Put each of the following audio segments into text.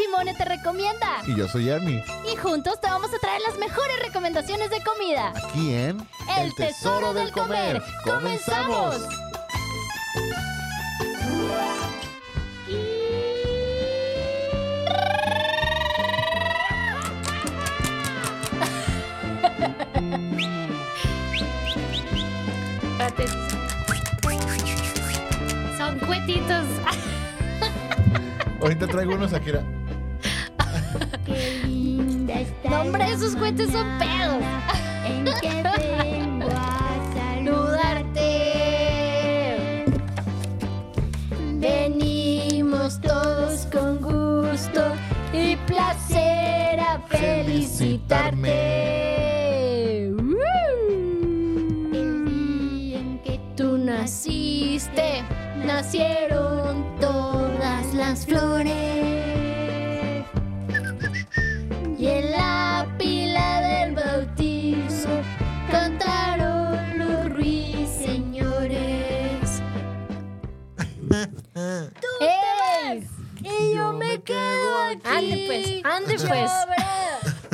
Chimone te recomienda. Y yo soy Ernie. Y juntos te vamos a traer las mejores recomendaciones de comida. Aquí en El Tesoro del Comer. ¡Comenzamos! Son cuetitos. Ahorita traigo unos Akira. No, hombre, esos cuetes son pedos. En que vengo a saludarte. Venimos todos con gusto y placer a felicitarte. ¡Woo! El en que tú naciste, nacieron todas las flores. Ande pues.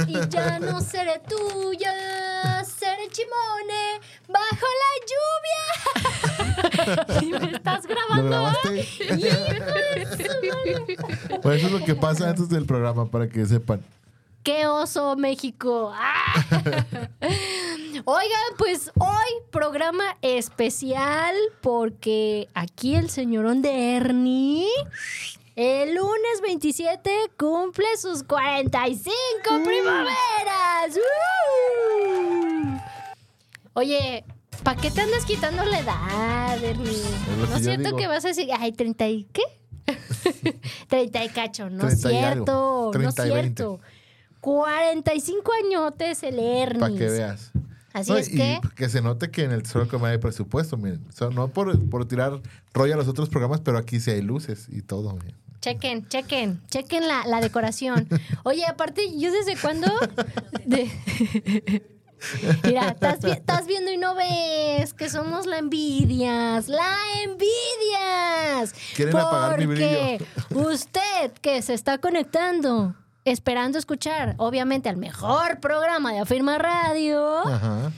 Y ya no seré tuya, seré chimone bajo la lluvia. ¿Y me estás ¿Lo grabando? grabaste? Pues eso es lo que pasa antes del programa, para que sepan. ¡Qué oso, México! ¡Ah! Oigan, pues hoy programa especial porque aquí el señorón de Ernie el lunes 27 cumple sus 45 primaveras. ¡Uh! Oye, ¿para qué te andas quitando la edad, Ernie? que ¿No es cierto digo. que vas a decir, ay, 30 y qué? 30 y cacho, no es 30 y algo. cierto, no es 30 y 20. cierto. 45 añotes el Ernie. Para que veas. Así No, es y que, que se note que en el Tesoro Comer hay presupuesto, miren. O sea, no por, por tirar rollo a los otros programas, pero aquí sí hay luces y todo, miren. Chequen, chequen, chequen la, la decoración. Oye, aparte, ¿yo desde cuándo? De- Mira, estás, vi- estás viendo y no ves que somos la envidias, la envidias. Quieren apagar mi Porque usted que se está conectando, esperando escuchar, obviamente, al mejor programa de Afirma Radio, Ajá.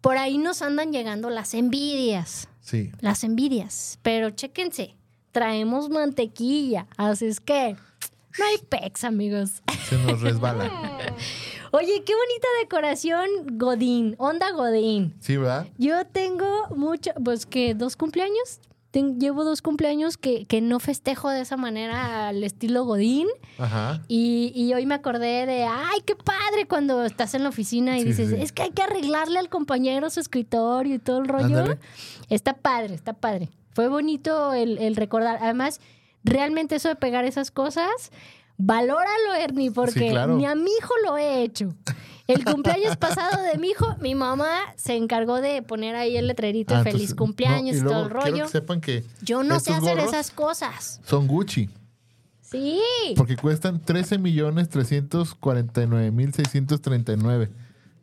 por ahí nos andan llegando las envidias. Sí. Las envidias. Pero chéquense, traemos mantequilla. Así es que no hay pex, amigos. Se nos resbala. Oye, qué bonita decoración Godín, onda Godín. Sí, ¿verdad? Yo tengo mucho, pues que dos cumpleaños. Ten- llevo dos cumpleaños que, que no festejo de esa manera al estilo Godín. Ajá. Y, y hoy me acordé de, ay, qué padre cuando estás en la oficina y Sí, dices, sí. es que hay que arreglarle al compañero su escritorio y todo el rollo. Ándale. Está padre, está padre. Fue bonito el, el recordar. Además, realmente eso de pegar esas cosas, valóralo, Ernie, porque claro. ni a mi hijo lo he hecho. El cumpleaños pasado de mi hijo, mi mamá se encargó de poner ahí el letrerito Ah, feliz entonces, cumpleaños no, y, luego todo el Quiero rollo. que sepan que Yo no sé hacer esas cosas. son Gucci. Sí. Porque cuestan 13 millones 349 mil 639.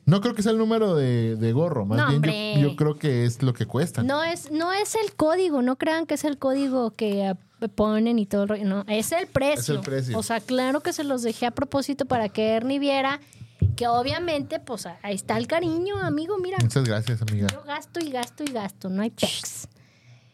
No creo que sea el número de, de gorro, más No, bien yo, yo creo que es lo que cuestan. No es, no es el código, no crean que es el código que ah, ponen y todo el rollo. No, es el precio. Es el precio. O sea, claro que se los dejé a propósito para que Ernie viera que obviamente, pues ahí está el cariño, amigo. Mira, Muchas gracias, amiga. yo gasto y gasto y gasto, no hay pex.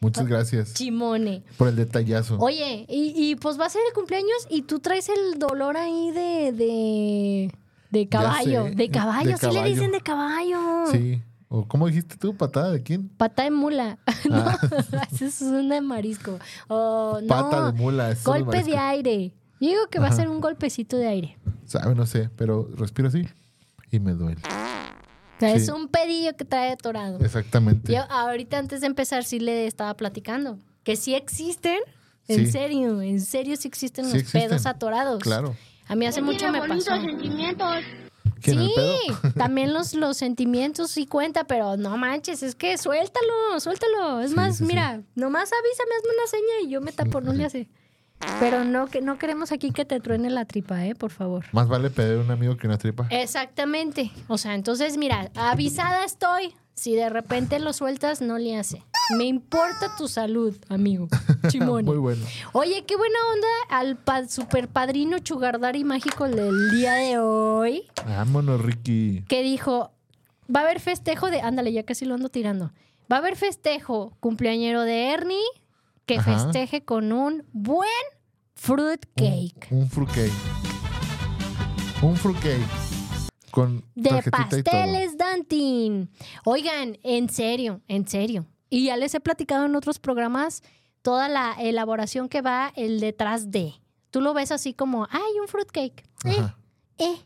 Muchas gracias Chimone. por el detallazo. Oye, y, y, pues va a ser el cumpleaños y tú traes el dolor ahí de, de, de caballo. De caballo, de sí le dicen de caballo. Sí. ¿O cómo dijiste tú? ¿Patada de quién? Pata de mula. no, Ah. eso es una de marisco. O, no, Pata de mula. es Golpe de aire. Yo digo que va a ser un golpecito de aire. Sabe, no sé, pero respiro así y me duele. O sea, Sí. es un pedillo que trae atorado. Exactamente. Yo ahorita antes de empezar sí le estaba platicando que sí existen. En serio, en serio sí existen Sí los existen. pedos atorados. Claro. A mí hace mucho me pasó. ¿Quién, el sí, también los, los sentimientos sí cuenta, pero no manches, es que suéltalo, suéltalo. Es Sí, más, sí, sí. mira, nomás avísame, hazme una seña y yo me tapo, no le hace. Pero no, que no queremos aquí que te truene la tripa, ¿eh? Por favor. Más vale pedir a un amigo que una tripa. Exactamente. O sea, entonces, mira, avisada estoy. Si de repente lo sueltas, no le hace. Me importa tu salud, amigo. Chimone. Muy bueno. Oye, qué buena onda al pa- super padrino Chugardari mágico del día de hoy. Vámonos, Ricky. Que dijo: Va a haber festejo de. Ándale, ya casi lo ando tirando. Va a haber festejo cumpleañero de Ernie que Ajá. festeje con un buen fruit cake. Un fruitcake. Un fruitcake. Con De pasteles Dantin. Oigan, en serio, en serio. Y ya les he platicado en otros programas toda la elaboración que va el detrás de. Tú lo ves así como, ay, un fruitcake. Eh, eh.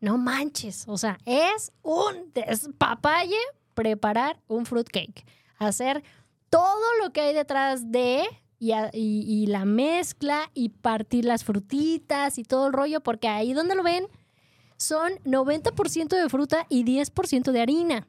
No manches. O sea, es un despapalle preparar un fruitcake. Hacer todo lo que hay detrás de y, a- y- y la mezcla y partir las frutitas y todo el rollo, porque ahí donde lo ven son 90% de fruta y 10% de harina.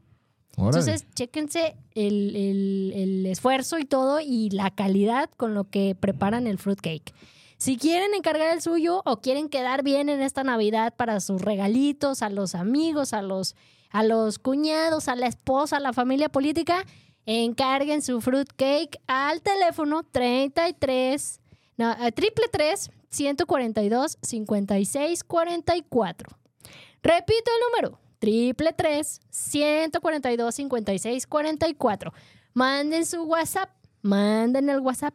Órale. Entonces, chéquense el, el- el esfuerzo y todo y la calidad con lo que preparan el fruitcake. Si quieren encargar el suyo o quieren quedar bien en esta Navidad para sus regalitos, a los amigos, a los, a los cuñados, a la esposa, a la familia política, encarguen su fruitcake al teléfono 33, no, a triple 3 142 56 44. Repito el número, triple 3 142 56 44. Manden su WhatsApp, manden el WhatsApp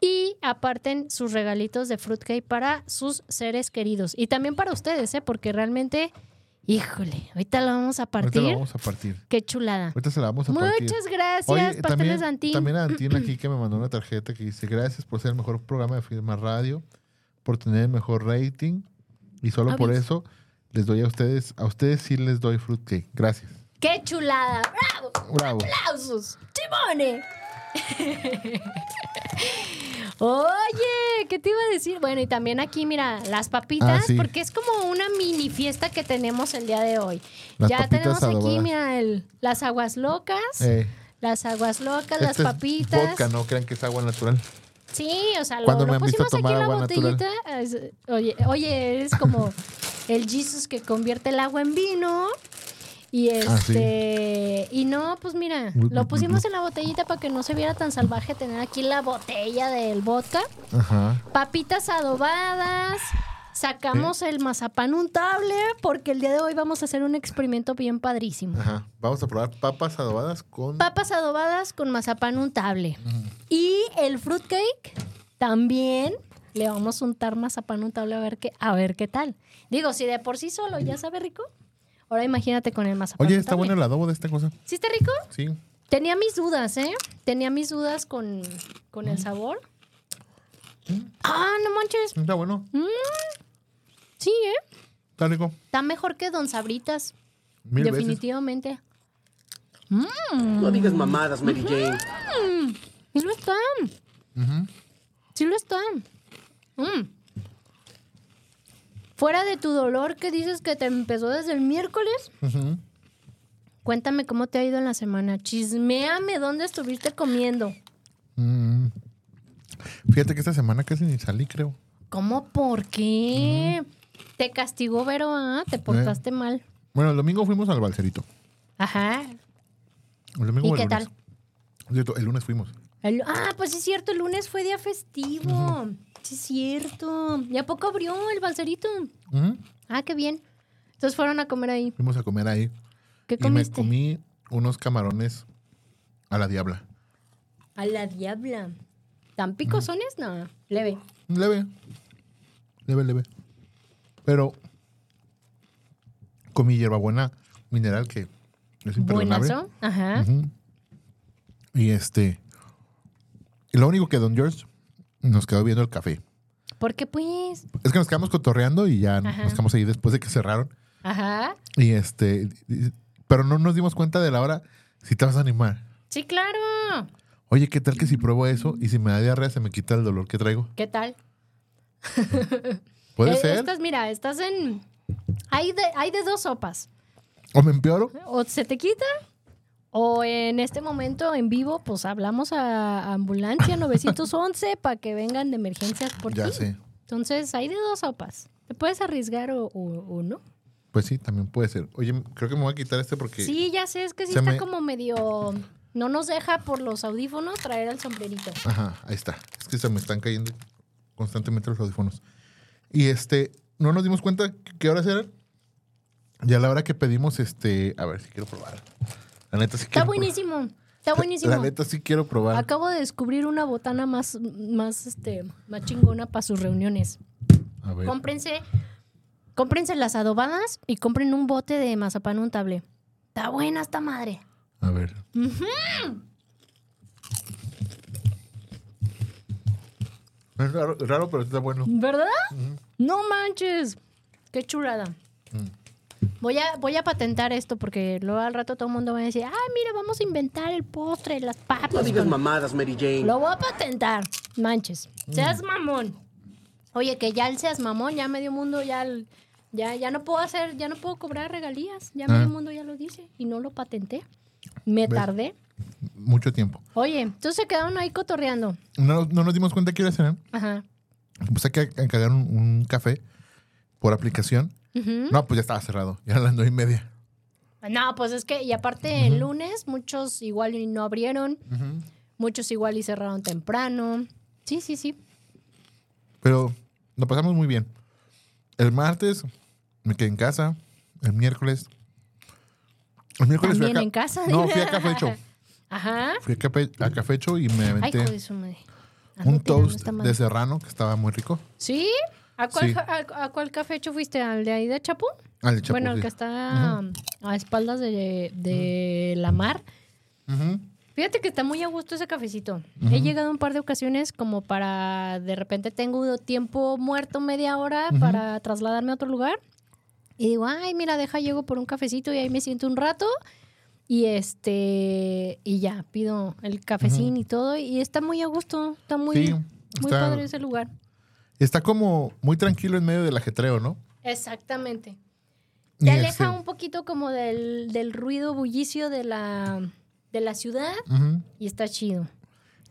y aparten sus regalitos de fruitcake para sus seres queridos. Y también para ustedes, ¿eh? Porque realmente, híjole, ahorita lo vamos a Ahorita partir. la vamos a partir. Qué chulada. Ahorita se la vamos a partir. Muchas gracias, Oye, Pasteles también, Dantín. también a Antín aquí que me mandó una tarjeta que dice gracias por ser el mejor programa de Firma Radio, por tener el mejor rating y solo por eso les doy a ustedes, a ustedes sí les doy fruitcake. Gracias. Qué chulada. ¡Bravo! Bravo. ¡Aplausos! ¡Chimone! Oye, ¿qué te iba a decir? Bueno, y también aquí, mira, las papitas, Ah, sí. porque es como una mini fiesta que tenemos el día de hoy. Las ya tenemos aquí, mira, el- las aguas locas, Eh, las aguas locas, las este es papitas. vodka, no crean que es agua natural. Sí, o sea, lo, ¿Cuándo lo pusimos aquí en la natural? botellita. Es- oye, oye, eres como el Jesus que convierte el agua en vino. Y Ah, sí. este, y no, pues mira, lo pusimos en la botellita para que no se viera tan salvaje tener aquí la botella del vodka. Ajá. Papitas adobadas. Sacamos el mazapán untable porque el día de hoy vamos a hacer un experimento bien padrísimo. Ajá. Vamos a probar papas adobadas con Papas adobadas con mazapán untable. Y el fruitcake también le vamos a untar mazapán untable a ver qué, a ver qué tal. Digo, si de por sí solo ya sabe rico, ahora imagínate con el mazapán Oye, está bueno el adobo de esta cosa. ¿Sí está rico? Sí. Tenía mis dudas, ¿eh? Tenía mis dudas con, con el sabor. Ah, no manches. Está bueno. Sí, ¿eh? Está rico. Está mejor que Don Sabritas. Mil veces. definitivamente. No digas mamadas, Mary Jane. Sí lo está. Ujú. Sí lo está. Mm. Fuera de tu dolor que dices que te empezó desde el miércoles, Ujú. cuéntame cómo te ha ido en la semana. Chisméame dónde estuviste comiendo. Mm. Fíjate que esta semana casi ni salí, creo. ¿Cómo? ¿Por qué? Te castigó Vero, ¿ah? Te portaste mal. Bueno, el domingo fuimos al balserito. Ajá. El domingo ¿Y el qué lunes. tal? El lunes fuimos. El- ah, pues es cierto, el lunes fue día festivo. Sí es cierto. ¿Y a poco abrió el balserito? Ah, qué bien. Entonces fueron a comer ahí. Fuimos a comer ahí. ¿Qué Y me comiste? comí unos camarones a la diabla. A la diabla. ¿Tan picosones? No, leve. Leve. Leve, leve. Pero comí hierbabuena mineral que es imperdonable. Buenazo. Ajá. Y este. Y lo único que Don George nos quedó viendo el café. ¿Por qué pues? Es que nos quedamos cotorreando y ya Ajá. nos quedamos ahí después de que cerraron. Ajá. Y este. Pero no nos dimos cuenta de la hora si te vas a animar. Sí, claro. Oye, ¿qué tal que si pruebo eso y si me da diarrea se me quita el dolor que traigo? ¿Qué tal? ¿Puede Eh, ser? Estás, mira, estás en... Hay de, hay de dos sopas. ¿O me empeoro? O se te quita, o en este momento en vivo, pues hablamos a ambulancia 911 para que vengan de emergencias por Ya ti. sé. Entonces, hay de dos sopas. Te puedes arriesgar o, o- o no. Pues sí, también puede ser. Oye, creo que me voy a quitar este porque Sí, ya sé, es que sí está me- como medio... No nos deja por los audífonos traer el sombrerito. Ajá, ahí está. Es que se me están cayendo constantemente los audífonos. Y este, no nos dimos cuenta qué horas eran. Y a la hora que pedimos, este, a ver si quiero probar. La neta sí Está probar. buenísimo. Está buenísimo. La neta sí quiero probar. Acabo de descubrir una botana más, más, este, más chingona para sus reuniones. A ver. Cómprense, cómprense las adobadas y compren un bote de mazapán untable. Está buena esta madre. A ver. Es raro, raro, pero está bueno. ¿Verdad? No manches. Qué chulada. Voy a, voy a patentar esto porque luego al rato todo el mundo va a decir, ay, mira, vamos a inventar el postre, las papas. No digas con-". mamadas, Mary Jane. Lo voy a patentar. Manches. Seas mamón. Oye, que ya el seas mamón, ya medio mundo ya el- ya, ya no puedo hacer, ya no puedo cobrar regalías. Ya Ah. medio mundo ya lo dice. Y no lo patenté. Me ¿Ves? tardé. Mucho tiempo. Oye, entonces se quedaron ahí cotorreando. No, no nos dimos cuenta qué horas eran. Ajá. Pues hay que encargar un, un café por aplicación. No, pues ya estaba cerrado. Ya eran las nueve y media. No, pues es que, y aparte el lunes, muchos igual y no abrieron, muchos igual y cerraron temprano. Sí, sí, sí. Pero lo pasamos muy bien. El martes me quedé en casa. El miércoles. El miércoles fui a en casa. No, fui a Cafecho. Ajá. Fui a, Cafe- a Cafecho y me Ay, aventé madre. Ando un toast de serrano que estaba muy rico. ¿Sí? ¿A cuál, Sí. a, a cuál cafecho fuiste? ¿Al de ahí de Chapu? Al de Chapo, bueno, el sí. que está a espaldas de, de la mar. Fíjate que está muy a gusto ese cafecito. He llegado un par de ocasiones como para, de repente tengo tiempo muerto media hora para trasladarme a otro lugar. Y digo, ay, mira, deja, llego por un cafecito y ahí me siento un rato. Y este, y ya, pido el cafecín y todo. Y está muy a gusto, está muy, Sí, muy está- padre ese lugar. Está como muy tranquilo en medio del ajetreo, ¿no? Exactamente. Te este- aleja un poquito como del, del ruido bullicio de la, de la ciudad y está chido.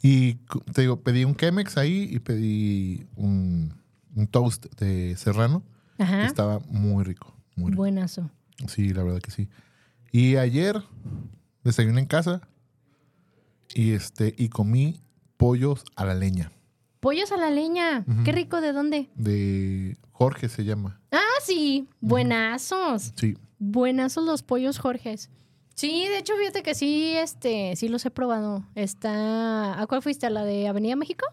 Y te digo, pedí un Chemex ahí y pedí un, un toast de serrano. que Ajá. estaba muy rico. Muy rico. Buenazo. Sí, la verdad que sí. Y ayer desayuné en casa y este y comí pollos a la leña. Pollos a la leña. Qué rico, ¿de dónde? De Jorge se llama. Ah, sí. Buenazos. Sí. Buenazos los pollos Jorges. Sí, de hecho, fíjate que sí, este, sí los he probado. Está. ¿A cuál fuiste? ¿A la de Avenida México?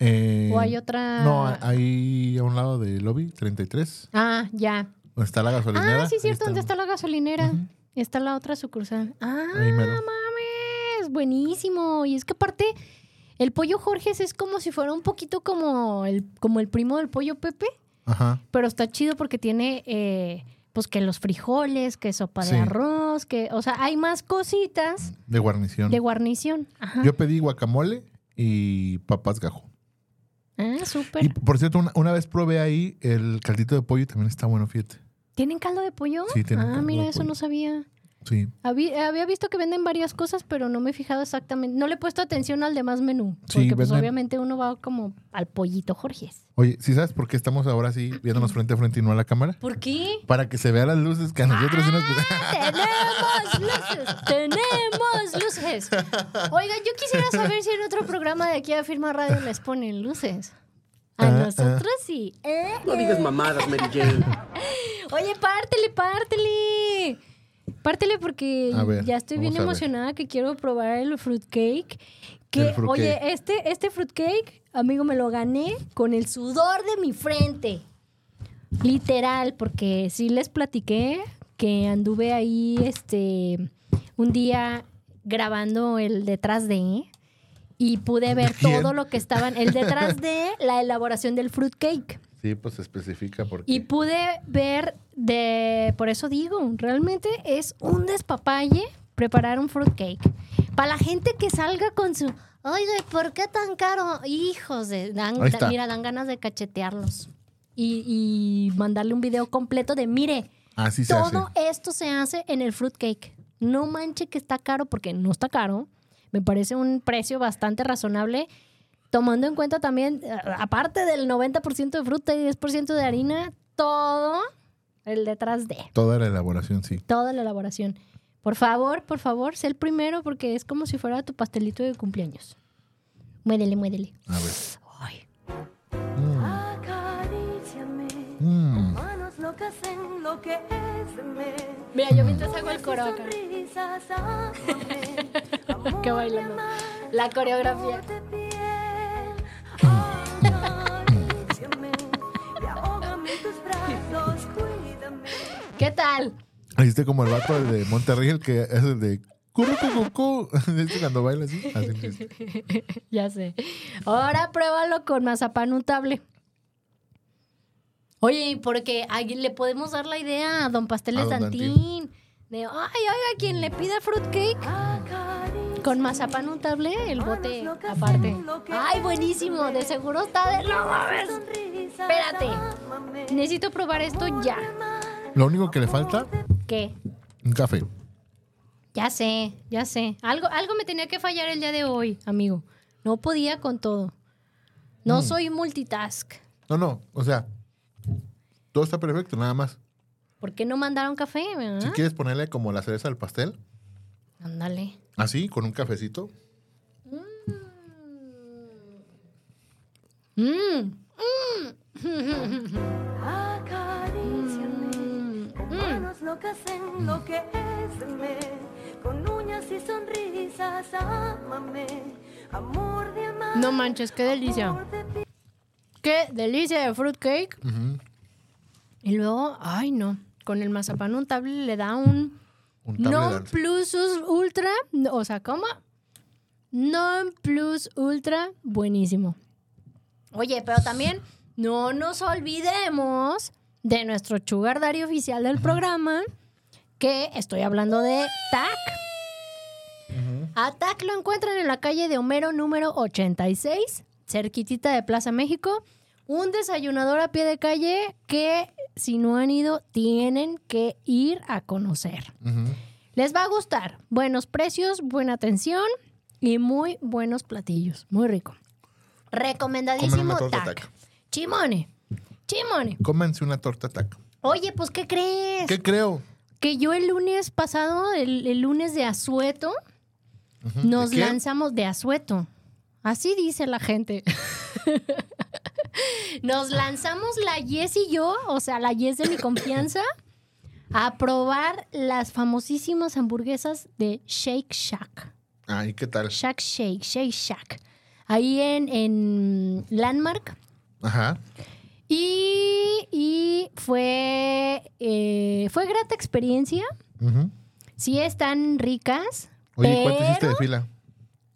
Eh, ¿O hay otra? No, ahí a un lado del lobby 33, Ah, ya. donde está la gasolinera. Ah, sí, cierto, ¿dónde está la gasolinera? Está la otra sucursal. Ah, mames, buenísimo. Y es que aparte, el pollo Jorges es como si fuera un poquito como el, como el primo del pollo Pepe, Ajá. pero está chido porque tiene, eh, pues que los frijoles, que sopa de Sí. arroz, que, o sea, hay más cositas De guarnición. de guarnición. Ajá. Yo pedí guacamole y papas gajo. Ah, Y súper. por cierto, una, una vez probé ahí el caldito de pollo y también está bueno, fíjate. ¿Tienen caldo de pollo? Sí, tienen Ah, caldo mira, de eso pollo. no sabía. Sí. Había, había visto que venden varias cosas, pero no me he fijado exactamente. No le he puesto atención al demás menú. Sí, Porque pues obviamente uno va como al pollito Jorges. Oye, ¿sí sabes por qué estamos ahora así viéndonos frente a frente y no a la cámara? ¿Por qué? Para que se vean las luces que a nosotros sí nos... ¡Tenemos luces! ¡Tenemos luces! Oiga, yo quisiera saber si en otro programa de aquí a Firma Radio les ponen luces. A Ah, nosotros sí. ¿Eh? No digas mamadas, Mary Jane. Oye, pártele, pártele. Pártele porque ver, ya estoy bien emocionada que quiero probar el fruitcake. Que, oye, este, este fruitcake, amigo, me lo gané con el sudor de mi frente. Literal, porque sí les platiqué que anduve ahí este un día grabando el detrás de y pude ver quién? todo lo que estaban el detrás de la elaboración del fruitcake. Sí, pues especifica porque... Y pude ver de, por eso digo, realmente es un despapalle preparar un fruitcake. Para la gente que salga con su, oiga, ¿por qué tan caro? Hijos de, dan- mira, dan ganas de cachetearlos. Y, y mandarle un video completo de, mire, Así se hace. todo esto se hace en el fruitcake. No manche que está caro porque no está caro. Me parece un precio bastante razonable. Tomando en cuenta también, eh, aparte del 90% de fruta y 10% de harina, todo el detrás de, Toda la elaboración, sí. toda la elaboración. Por favor, por favor, sé el primero porque es como si fuera tu pastelito de cumpleaños. Muédele, muédele. A ver. Ay. Acaríciame, Mm. enloqueceme. Mira, yo mientras hago el coro acá. Que bailando. La coreografía. ¿Qué tal? Hiciste como el vato de Monterrey, el que es el de Curro Cucucú. ¿Viste cuando baila así? Así. Ya sé. Ahora pruébalo con mazapán untable. Oye, porque ahí le podemos dar la idea a Don Pasteles A don Dantín. De, ay, oiga, quien le pida fruitcake con mazapán untable, el bote aparte. Ay, buenísimo. De seguro está de... No mames. Espérate. Necesito probar esto ya. Lo único que le falta, ¿Qué? un café. Ya sé, ya sé. Algo, algo me tenía que fallar el día de hoy, amigo. No podía con todo. No soy multitask. No, no, o sea, todo está perfecto, nada más. ¿Por qué no mandaron café? Si quieres ponerle como la cereza al pastel, Ándale. así, con un cafecito. Mm. Con manos locas enloqueceme, con uñas y sonrisas, ámame, amor de amar. No manches, qué delicia. de. Qué delicia de fruitcake. Ujú. Y luego, ay no, con el mazapán untable le da un Un non plus ultra, o sea, ¿cómo? Non plus ultra buenísimo. Oye, pero también no nos olvidemos de nuestro sugar daddy oficial del programa, que estoy hablando de TAC. A TAC lo encuentran en la calle de Homero número 86, cerquitita de Plaza México. Un desayunador a pie de calle que si no han ido tienen que ir a conocer. Les va a gustar. Buenos precios, buena atención y muy buenos platillos. Muy rico. Comen Recomendadísimo TAC. tac. Chimone. Chimone. Cómanse una torta tac. Oye, pues, ¿qué crees? ¿Qué creo? Que yo el lunes pasado, el, el lunes de Azueto, nos lanzamos de Azueto. Así dice la gente. nos lanzamos la Yes y yo, o sea, la Yes de mi confianza, a probar las famosísimas hamburguesas de Shake Shack. Ay, ¿qué tal? Shack Shake, Shake Shack. Ahí en, en Landmark. Ajá. Y, y fue, eh, fue grata experiencia. Sí están ricas. Oye, ¿cuánto hiciste de fila?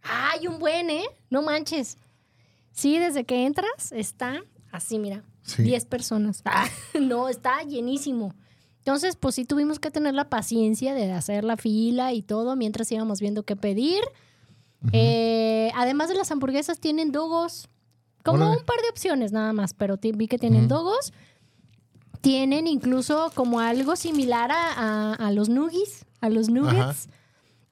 Ay, un buen, ¿eh? No manches. Sí, desde que entras está así, mira. Sí. 10 personas. Ah, no, está llenísimo. Entonces, pues sí tuvimos que tener la paciencia de hacer la fila y todo mientras íbamos viendo qué pedir. Eh, además de las hamburguesas, tienen dogos. Como un par de opciones nada más, pero vi que tienen dogos. Tienen incluso como algo similar a, a- a los nuggies, a los nuggets.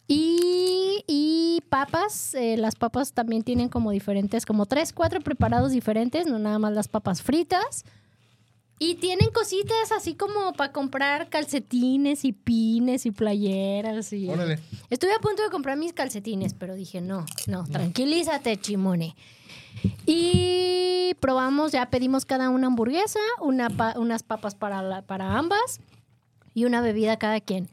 Y, y papas, eh, las papas también tienen como diferentes, como tres, cuatro preparados diferentes, no nada más las papas fritas. Y tienen cositas así como para comprar calcetines y pines y playeras. Y... Órale. Estuve a punto de comprar mis calcetines, pero dije, no, no, tranquilízate, chimone. Y probamos, ya pedimos cada una hamburguesa, una pa- unas papas para, la- para ambas y una bebida cada quien.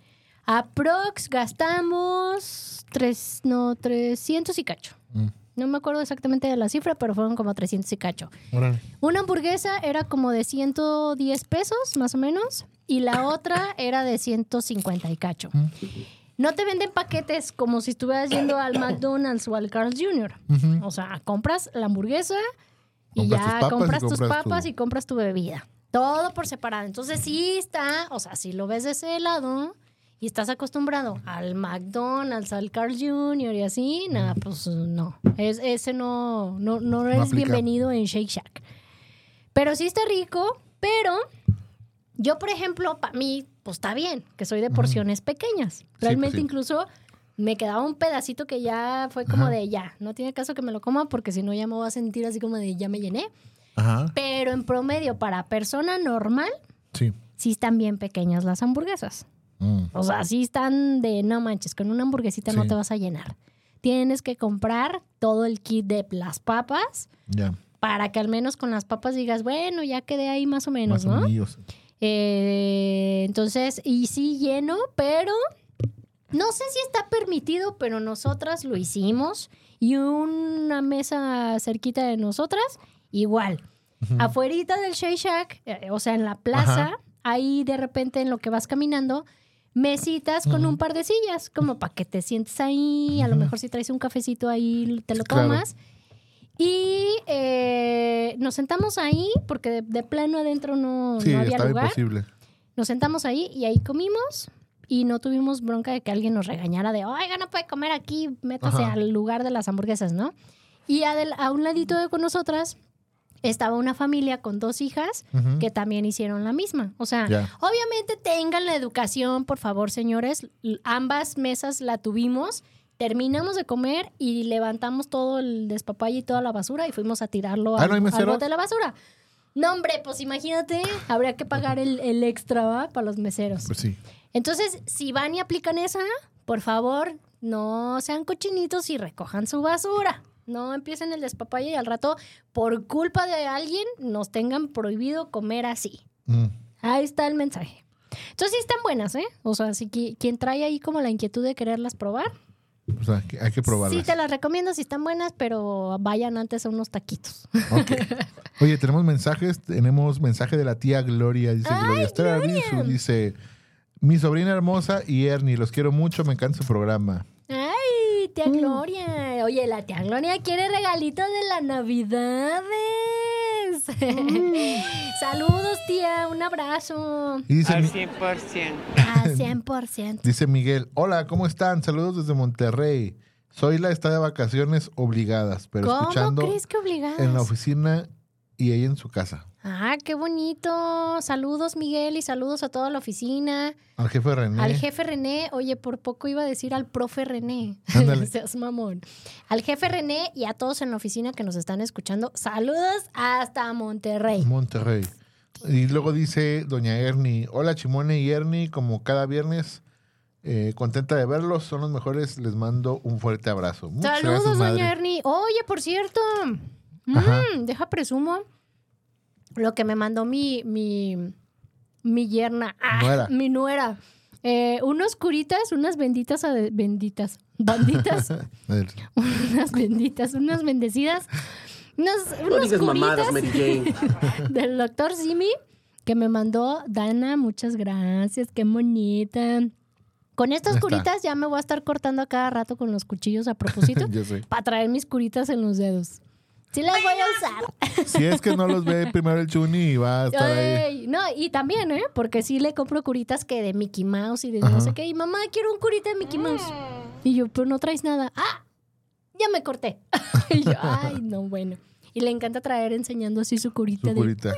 Aprox gastamos tres, no, 300 y cacho. Mm. No me acuerdo exactamente de la cifra, pero fueron como 300 y cacho. Una hamburguesa era como de 110 pesos, más o menos, y la otra era de 150 y cacho. No te venden paquetes como si estuvieras yendo al McDonald's o al Carl's Jr. O sea, compras la hamburguesa y Compras tus ya y compras tus compras papas tu- y compras tu bebida. Todo por separado. Entonces sí está, o sea, si lo ves de ese lado y estás acostumbrado al McDonald's, al Carl's Jr. y así, nada, pues no. Es, ese no, no, no eres bienvenido en Shake Shack. Pero sí está rico, pero yo, por ejemplo, para mí, pues está bien, que soy de porciones pequeñas. Realmente sí. incluso me quedaba un pedacito que ya fue como Ajá. de ya, no tiene caso que me lo coma porque si no ya me voy a sentir así como de ya me llené. Ajá. Pero en promedio para persona normal, Sí. sí están bien pequeñas las hamburguesas. Mm, O sea, sí están de no manches, con una hamburguesita no Sí. te vas a llenar. Tienes que comprar todo el kit de las papas ya. para que al menos con las papas digas, bueno, ya quedé ahí más o menos, Más o ¿no? menos. Eh, entonces, y sí lleno, pero no sé si está permitido, pero nosotras lo hicimos. Y una mesa cerquita de nosotras, igual. Afuerita del Shake Shack, eh, o sea, en la plaza, Ajá. ahí de repente en lo que vas caminando, mesitas con un par de sillas, como para que te sientes ahí. A lo mejor si traes un cafecito ahí, te lo Claro. Y eh, nos sentamos ahí, porque de, de plano adentro no, Sí, no había estaba lugar. imposible. Nos sentamos ahí y ahí comimos. Y no tuvimos bronca de que alguien nos regañara de, oiga, no puede comer aquí, métase Ajá. al lugar de las hamburguesas, ¿no? Y a, del- a un ladito de con nosotras estaba una familia con dos hijas Ujú. que también hicieron la misma. O sea, Ya. obviamente tengan la educación, por favor, señores. Ambas mesas la tuvimos. Terminamos de comer y levantamos todo el despapalle y toda la basura y fuimos a tirarlo Ah, al, ¿no al bote de la basura. No, hombre, pues imagínate, habría que pagar el, el extra ¿va? para los meseros. Pues sí. Entonces, si van y aplican esa, por favor, no sean cochinitos y recojan su basura. No empiecen el despapalle y al rato, por culpa de alguien, nos tengan prohibido comer así. Mm, Ahí está el mensaje. Entonces, sí están buenas, ¿eh? O sea, si qui- quien trae ahí como la inquietud de quererlas probar, O sea, hay que probarlas. sí te las recomiendo si están buenas, pero vayan antes a unos taquitos. Oye, tenemos mensajes. Tenemos mensaje de la tía Gloria. Dice Gloria Esther Dice: Mi sobrina hermosa y Ernie, los quiero mucho. Me encanta su programa. ¡Ay, tía Mm. Gloria! Oye, la tía Gloria quiere regalito de la Navidades. Saludos, tía. Un abrazo. Y dice, Al Mi- 100%. A 100%. dice Miguel: Hola, ¿cómo están? Saludos desde Monterrey. Soy la está de vacaciones obligadas, pero ¿Cómo escuchando crees que obligadas? en la oficina y ella en su casa. Ah, qué bonito. Saludos, Miguel, y saludos a toda la oficina. Al jefe René. Al jefe René, oye, por poco iba a decir al profe René. Seas mamón. Al jefe René y a todos en la oficina que nos están escuchando, saludos hasta Monterrey. Monterrey. Y luego dice doña Ernie, hola Chimone y Ernie, como cada viernes, eh, contenta de verlos, son los mejores, les mando un fuerte abrazo. Muchas Saludos, gracias, doña Ernie. Oye, por cierto, mm, deja presumo lo que me mandó mi, mi, mi yerna, ah, Nuera. mi nuera. Eh, unos curitas, unas benditas, benditas, banditas, A ver, unas benditas, unas bendecidas, unas, No unos mamadas, del doctor Simi que me mandó Dana, muchas gracias, qué bonita. Con estas está. curitas ya me voy a estar cortando a cada rato con los cuchillos a propósito para traer mis curitas en los dedos. Sí las voy a usar. Si es que no los ve primero el Chuni y va a estar ahí. Ay, no, y también, ¿eh? Porque sí le compro curitas que de Mickey Mouse y de Ajá. no sé qué. Y mamá, quiero un curita de Mickey Mouse. Y yo, pero no traes nada. ¡Ah! Ya me corté. y yo, ay, no, bueno. Y le encanta traer enseñando así su curita Su de. curita.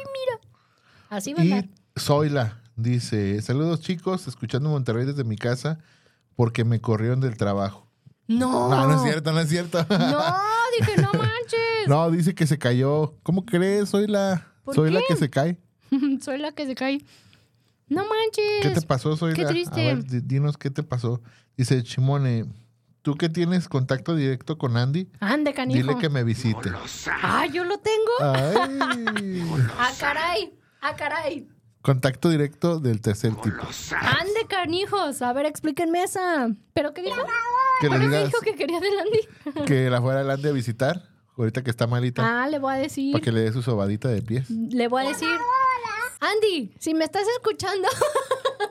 Así va a andar. Y Zoila dice, saludos chicos, escuchando Monterrey desde mi casa porque me corrieron del trabajo. No. No, no es cierto, no es cierto. No, dije, no manches. No, dice que se cayó. ¿Cómo crees? Soy la, ¿Por soy la que se cae. Soy la que se cae. No manches. ¿Qué te pasó, Soy qué triste. A ver, di- dinos qué te pasó. Dice Chimone, tú que tienes contacto directo con Andy, Ande, canijo. dile que me visite. Ah, yo lo tengo. Ay. Ah, caray. Ah, caray. Contacto directo del tercer tipo. Ande, canijos. A ver, explíquenme esa. ¿Pero qué dijo? Que le ¿Pero qué digas dijo que quería del Andy? que la fuera el Andy a visitar, ahorita que está malita, Ah, le voy a decir. para que le dé su sobadita de pies. Le voy a decir. Andy, si me estás escuchando,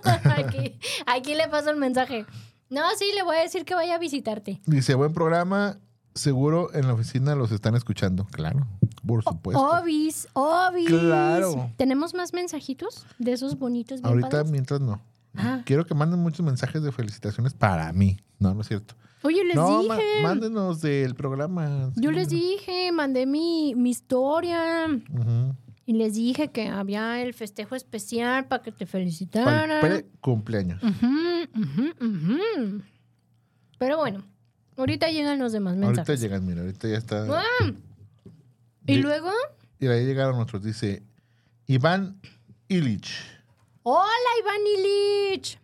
aquí, aquí le paso el mensaje. No, sí, le voy a decir que vaya a visitarte. Dice, buen programa, seguro en la oficina los están escuchando. Claro, por supuesto. Obis, obis. Claro. ¿Tenemos más mensajitos de esos bonitos? Ahorita padres? mientras no. Ah. Quiero que manden muchos mensajes de felicitaciones para mí. No, no es cierto. Oye, les no, dije. mándenos del programa. Yo Sí. les dije, mandé mi, mi historia y les dije que había el festejo especial para que te Para felicitaran. el. Ujú, ujú, ujú. Pero bueno, ahorita llegan los demás Ahorita mensajes. llegan, mira, ahorita ya está. Ah, y Lle- luego, Y ahí llegaron otros. Dice Iván Illich. hola Iván Illich.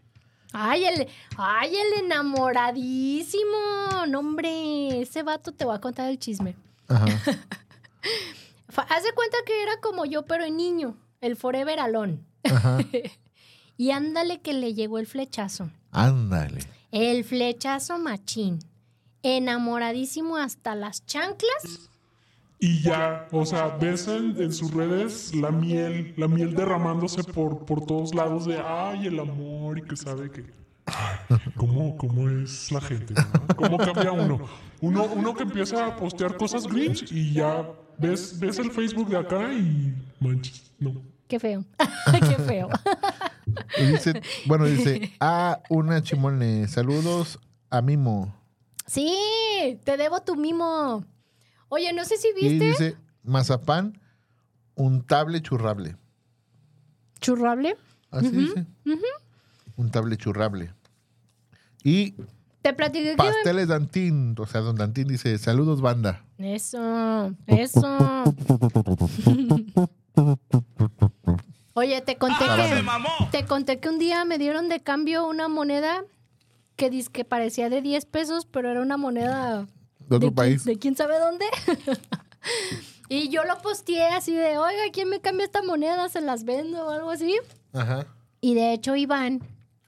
Ay, el, ay, el enamoradísimo. No, hombre, ese vato te voy a contar el chisme. Ajá. Haz de cuenta que era como yo, pero en niño. El Forever Alone. Ajá. Y ándale que le llegó el flechazo. Ándale. El flechazo machín. Enamoradísimo hasta las chanclas. Y ya, o sea, ves en, en sus redes la miel, la miel derramándose por, por todos lados de, ay, el amor y que sabe que... Ay, ¿Cómo, cómo es la gente? no? ¿Cómo cambia uno? uno? Uno que empieza a postear cosas Grinch y ya ves, ves el Facebook de acá y manches, no. Qué feo. Qué feo. Y dice, bueno, dice, ah, una chimone. Saludos a Mimo. Sí, te debo tu mimo. Oye, no sé si Y viste. dice, mazapán, untable churrable. Churrable. Así dice. Untable churrable. Y Te platiqué que. pasteles Dantín. O sea, don Dantín dice, saludos banda. Eso, eso. Oye, te conté Ah, que te conté que un día me dieron de cambio una moneda que dice que parecía de 10 pesos, pero era una moneda De otro quién- país. de quién sabe dónde. y yo lo posteé así de, "Oiga, ¿quién me cambia esta moneda? Se las vendo o algo así." Ajá. Y de hecho Iván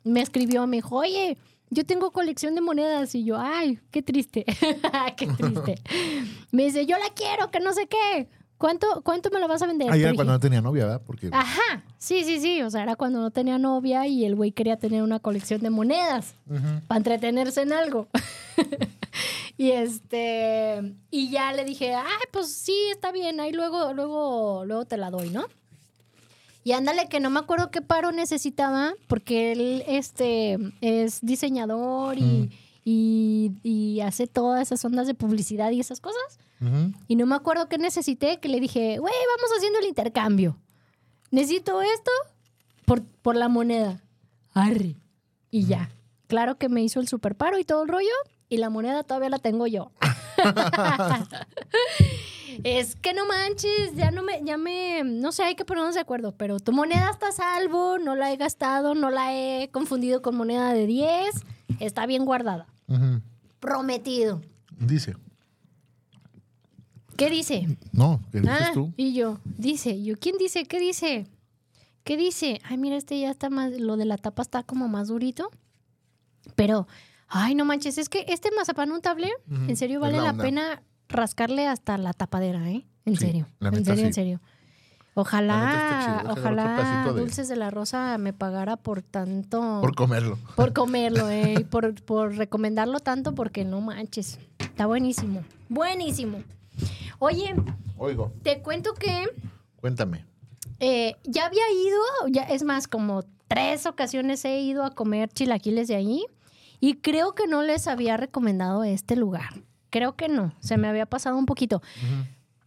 me escribió, me dijo, oye, yo tengo colección de monedas. Y yo, ay, qué triste, qué triste. me dice, yo la quiero, que no sé qué. ¿Cuánto, cuánto me la vas a vender? Ahí era cuando no tenía novia, ¿verdad? Porque Ajá, sí, sí, sí. O sea, era cuando no tenía novia y el güey quería tener una colección de monedas para entretenerse en algo. y este, y ya le dije, ay, pues sí, está bien, ahí luego, luego, luego te la doy, ¿no? Y ándale, que no me acuerdo qué paro necesitaba, porque él este, es diseñador y, y, y hace todas esas ondas de publicidad y esas cosas. Y no me acuerdo qué necesité, que le dije, güey, vamos haciendo el intercambio. Necesito esto por, por la moneda. Arre. Y ya. Claro que me hizo el super paro y todo el rollo, y la moneda todavía la tengo yo. es que no manches, ya no me, ya me, no sé, hay que ponernos de acuerdo, pero tu moneda está a salvo, no la he gastado, no la he confundido con moneda de 10, está bien guardada. Prometido. Dice. ¿Qué dice? No, ¿qué dices Ah, tú? y yo, dice, yo, ¿quién dice? ¿Qué dice? ¿Qué dice? Ay, mira, este ya está más, lo de la tapa está como más durito. Pero, ay, no manches, es que este mazapán untable, en serio vale la pena rascarle hasta la tapadera, ¿eh? En Sí, serio, en serio, en serio. Chido, Ojalá, ojalá de- Dulces de la Rosa me pagara por tanto, Por comerlo. por comerlo, ¿eh? Y por, por recomendarlo tanto porque no manches, está buenísimo, buenísimo. Oye, Oigo, te cuento que cuéntame. eh, ya había ido, ya es más, como tres ocasiones he ido a comer chilaquiles de ahí y creo que no les había recomendado este lugar. Creo que no, se me había pasado un poquito.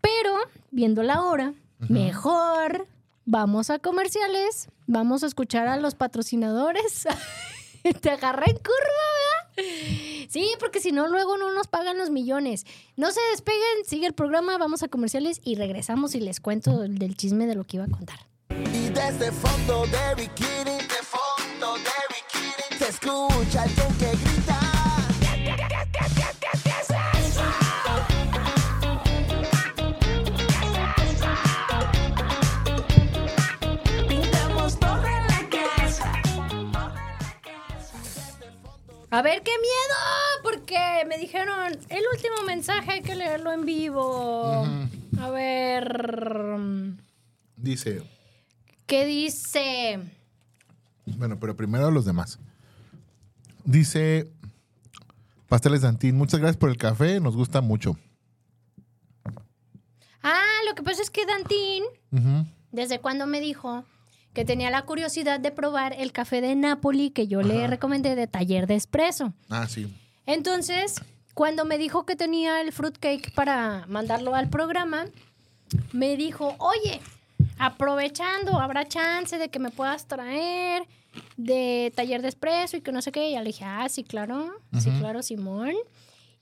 Pero viendo la hora, mejor vamos a comerciales, vamos a escuchar a los patrocinadores. Te agarré en curva, ¿verdad? Sí, porque si no, luego no nos pagan los millones. No se despeguen, sigue el programa, vamos a comerciales y regresamos y les cuento del chisme de lo que iba a contar. Y desde fondo de bikini, de fondo de escucha alguien que grita. Pintamos toda la casa. A ver, qué miedo, porque me dijeron, el último mensaje hay que leerlo en vivo. A ver, Dice, ¿qué dice? bueno, pero primero los demás. Dice, Pasteles Dantín, muchas gracias por el café, nos gusta mucho. Ah, lo que pasa es que Dantín, desde cuando me dijo que tenía la curiosidad de probar el café de Napoli que yo le recomendé de taller de espresso. Ah, sí. Entonces, cuando me dijo que tenía el fruitcake para mandarlo al programa, me dijo, oye, aprovechando, habrá chance de que me puedas traer de taller de espresso y que no sé qué. Y ya le dije, ah, sí, claro, sí, claro, Simón.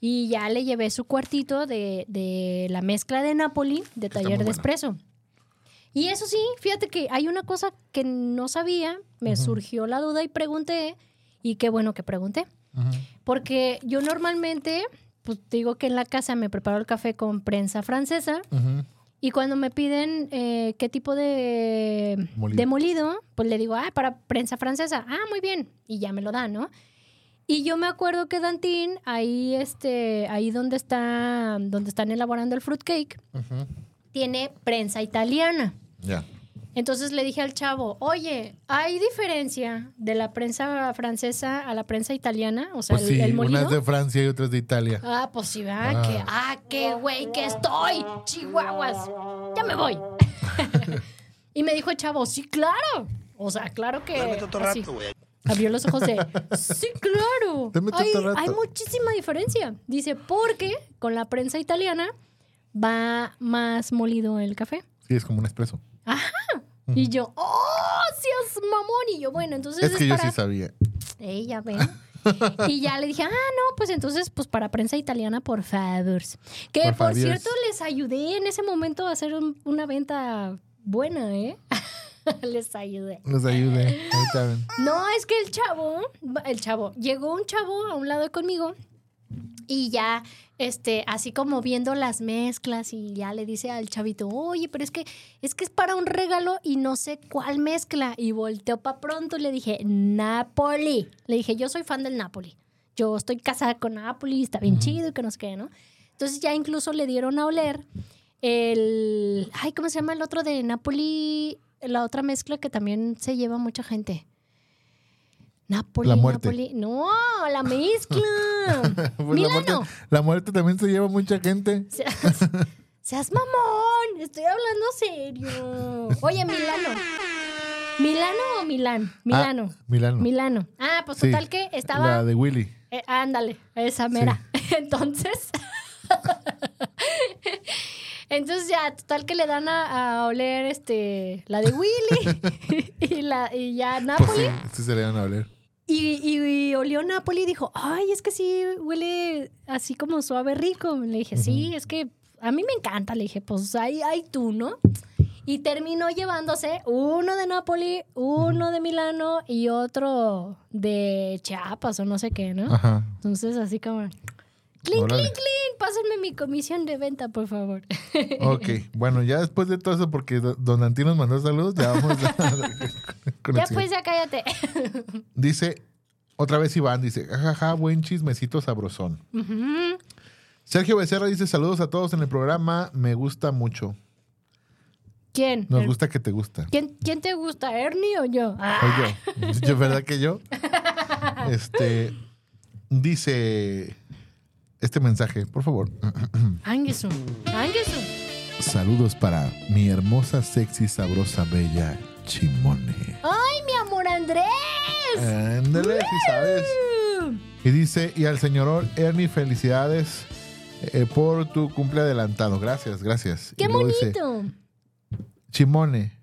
Y ya le llevé su cuartito de, de la mezcla de Napoli de Está taller de espresso. Y eso sí, fíjate que hay una cosa que no sabía, me surgió la duda y pregunté, Y qué bueno que pregunté. Porque yo normalmente, pues digo que en la casa me preparo el café con prensa francesa. Y cuando me piden eh, qué tipo de Molido. de molido, pues le digo, ah, para prensa francesa. Ah, muy bien. Y ya me lo dan, ¿no? Y yo me acuerdo que Dantín, ahí, este, ahí donde está, donde están elaborando el fruitcake, Ujú. tiene prensa italiana. Ya. Entonces le dije al chavo, oye, ¿hay diferencia de la prensa francesa a la prensa italiana? O sea, Pues el, sí, el molido. unas de Francia y otras de Italia. Ah, pues sí, ¿verdad? Ah. Que, ah, qué güey que estoy, chihuahuas. Ya me voy. y me dijo el chavo, sí, claro. O sea, claro que. así. Abrió los ojos de, sí, claro. Dame Hay, tanto rato. hay muchísima diferencia. Dice, porque con la prensa italiana va más molido el café. Sí, es como un Y yo, ¡oh, seas mamón! Y yo, bueno, entonces Es que yo sí sabía. Ey, ya ven. y ya le dije, ah, no, pues entonces, pues para prensa italiana, por favor. Que Por cierto, les ayudé en ese momento a hacer un- una venta buena, ¿eh? les ayudé. Nos ayude. Ahorita ven. No, es que el chavo, el chavo, llegó un chavo a un lado conmigo y ya, este, así como viendo las mezclas y ya le dice al chavito, oye, pero es que es que es para un regalo y no sé cuál mezcla. Y volteó para pronto y le dije, Napoli. Le dije, yo soy fan del Napoli. Yo estoy casada con Napoli, está bien chido y que no sé qué, ¿no? Entonces ya incluso le dieron a oler el, ay, ¿cómo se llama el otro de Napoli? La otra mezcla que también se lleva mucha gente. Napoli, La muerte. Napoli. No, la mezcla. Pues la, muerte, Milano. la muerte también se lleva mucha gente. Seas, seas mamón. Estoy hablando serio. Oye, Milano. ¿Milano o Milán? Milano. Ah, Milano. Milano. Ah, pues Sí, total que estaba. La de Willy. Eh, ándale, esa mera. Entonces. Entonces ya, total que le dan a, a oler este la de Willy y la y ya Pues Napoli. sí, sí se le van a oler. Y, y- y olió Napoli y dijo, ay, es que sí huele así como suave rico. Le dije, sí, es que a mí me encanta. Le dije, pues ahí, ahí tú, ¿no? Y terminó llevándose uno de Napoli, uno de Milano y otro de Chiapas o no sé qué, ¿no? Ajá. Entonces así como, clink, Órale. clink, clink, pásenme mi comisión de venta, por favor. Ok, bueno, ya después de todo eso, porque do- Don Antí nos mandó saludos, ya vamos a- con el ya siguiente. pues, ya cállate. Dice, otra vez Iván, dice, jajaja, buen chismecito sabrosón. Ujú. Sergio Becerra dice, saludos a todos en el programa, me gusta mucho. ¿Quién? Nos El- gusta que te gusta. ¿Quién, ¿Quién te gusta, Ernie o yo? Ah, Oye, yo, ¿verdad que yo? Este, dice este mensaje, por favor. Angesu, Angesu. Saludos para mi hermosa, sexy, sabrosa, bella Chimone. ¡Ay, mi amor Andrés! Ándale, si sabes. Y dice, y al señor Ernie, felicidades eh, por tu cumple adelantado. Gracias, gracias. ¡Qué Y luego dice, bonito! Chimone,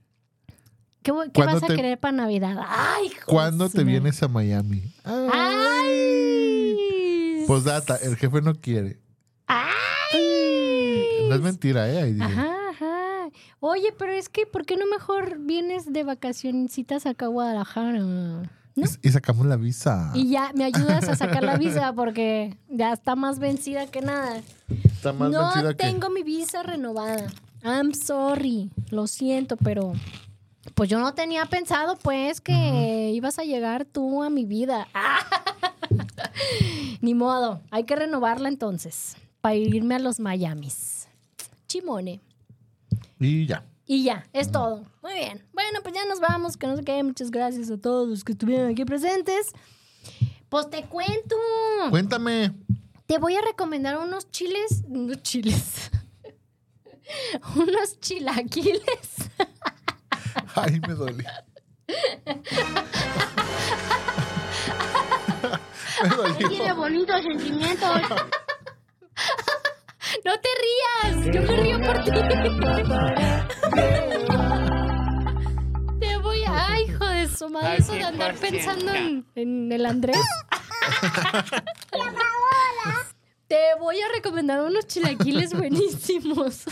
¿Qué, vo- qué ¿Cuándo vas a te- querer para Navidad? ¡Ay, ¿cuándo te vienes a Miami? ¡Ay! Posdata, el jefe no quiere. ¡Ay! No es mentira, ¿eh? Ahí. Ajá, ajá. Oye, pero es que, ¿por qué no mejor vienes de vacacioncitas acá a Guadalajara? ¿No? Y, sacamos la visa. Y ya me ayudas a sacar la visa porque ya está más vencida que nada. Está más no vencida que- tengo mi visa renovada. I'm sorry. Lo siento, pero pues yo no tenía pensado pues que ibas a llegar tú a mi vida. Ni modo. Hay que renovarla entonces para irme a los Miamis. Chimone. Y ya. Y ya, es todo. Muy bien. Bueno, pues ya nos vamos, que no sé qué. Muchas gracias a todos los que estuvieron aquí presentes. Pues te cuento. Cuéntame. Te voy a recomendar unos chiles. Unos chiles. unos chilaquiles. Ay, me dolió. Dolió. bonitos sentimientos. No te rías. Yo me río por ti. Te voy a. Ay, hijo de su madre. Eso de andar pensando en, en el Andrés. Te voy a recomendar unos chilaquiles buenísimos.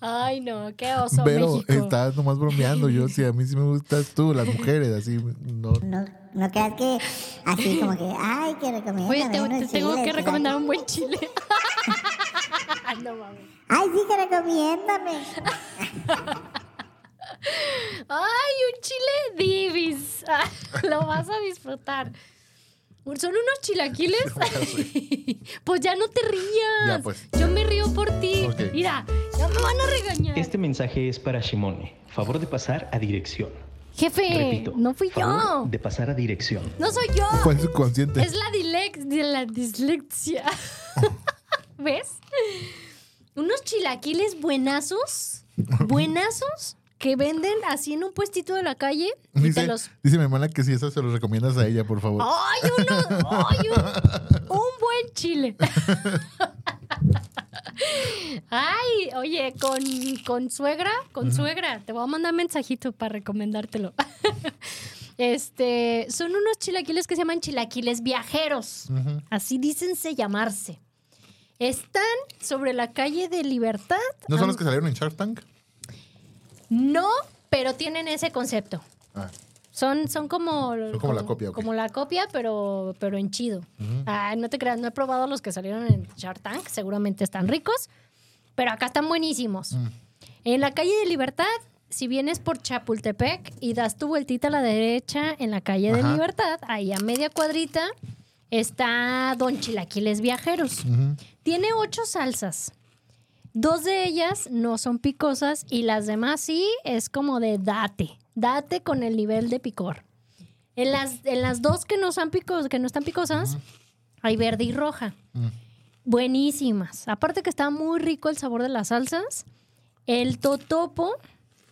Ay, no, qué oso Pero México. estás nomás bromeando. Yo, sí, a mí sí me gustas tú, las mujeres, así. No. No, no creas que así como que, ay, que recomienda. Oye, te, te tengo que recomendar un buen chile. no mames. Ay, sí, que recomiéndame. Ay, un chile divis. Lo vas a disfrutar. Son unos chilaquiles. pues ya no te rías. Ya, pues. Yo me río por ti. Mira, ya me van a regañar. Este mensaje es para Shimone. Favor de pasar a dirección. Jefe, Repito. no fui favor yo. de pasar a dirección. No soy yo. Subconsciente. Es la, dilex, de la dislexia. ¿Ves? Unos chilaquiles buenazos. Buenazos. Que venden así en un puestito de la calle. Y Dice, te los dice mi hermana que si eso se los recomiendas a ella, por favor. ¡Ay, uno! ¡Ay, un, un buen chile! Ay, oye, con, con suegra, con suegra, te voy a mandar mensajito para recomendártelo. Este, son unos chilaquiles que se llaman chilaquiles viajeros. Así dícense llamarse. Están sobre la calle de Libertad. ¿No son los que salieron en Shark Tank? No, pero tienen ese concepto. Ah, Son, son como, Son como la copia, ok. Como la copia, pero, pero en chido. Ah, no te creas, no he probado los que salieron en Shark Tank. Seguramente están ricos, pero acá están buenísimos. Mm. En la calle de Libertad, si vienes por Chapultepec y das tu vueltita a la derecha en la calle de. Libertad, ahí a media cuadrita, está Don Chilaquiles Viajeros. Tiene ocho salsas. Dos de ellas no son picosas y las demás sí es como de date. Date con el nivel de picor. En las, en las dos que no, son picos, que no están picosas, hay verde y roja. Buenísimas. Aparte que está muy rico el sabor de las salsas. El totopo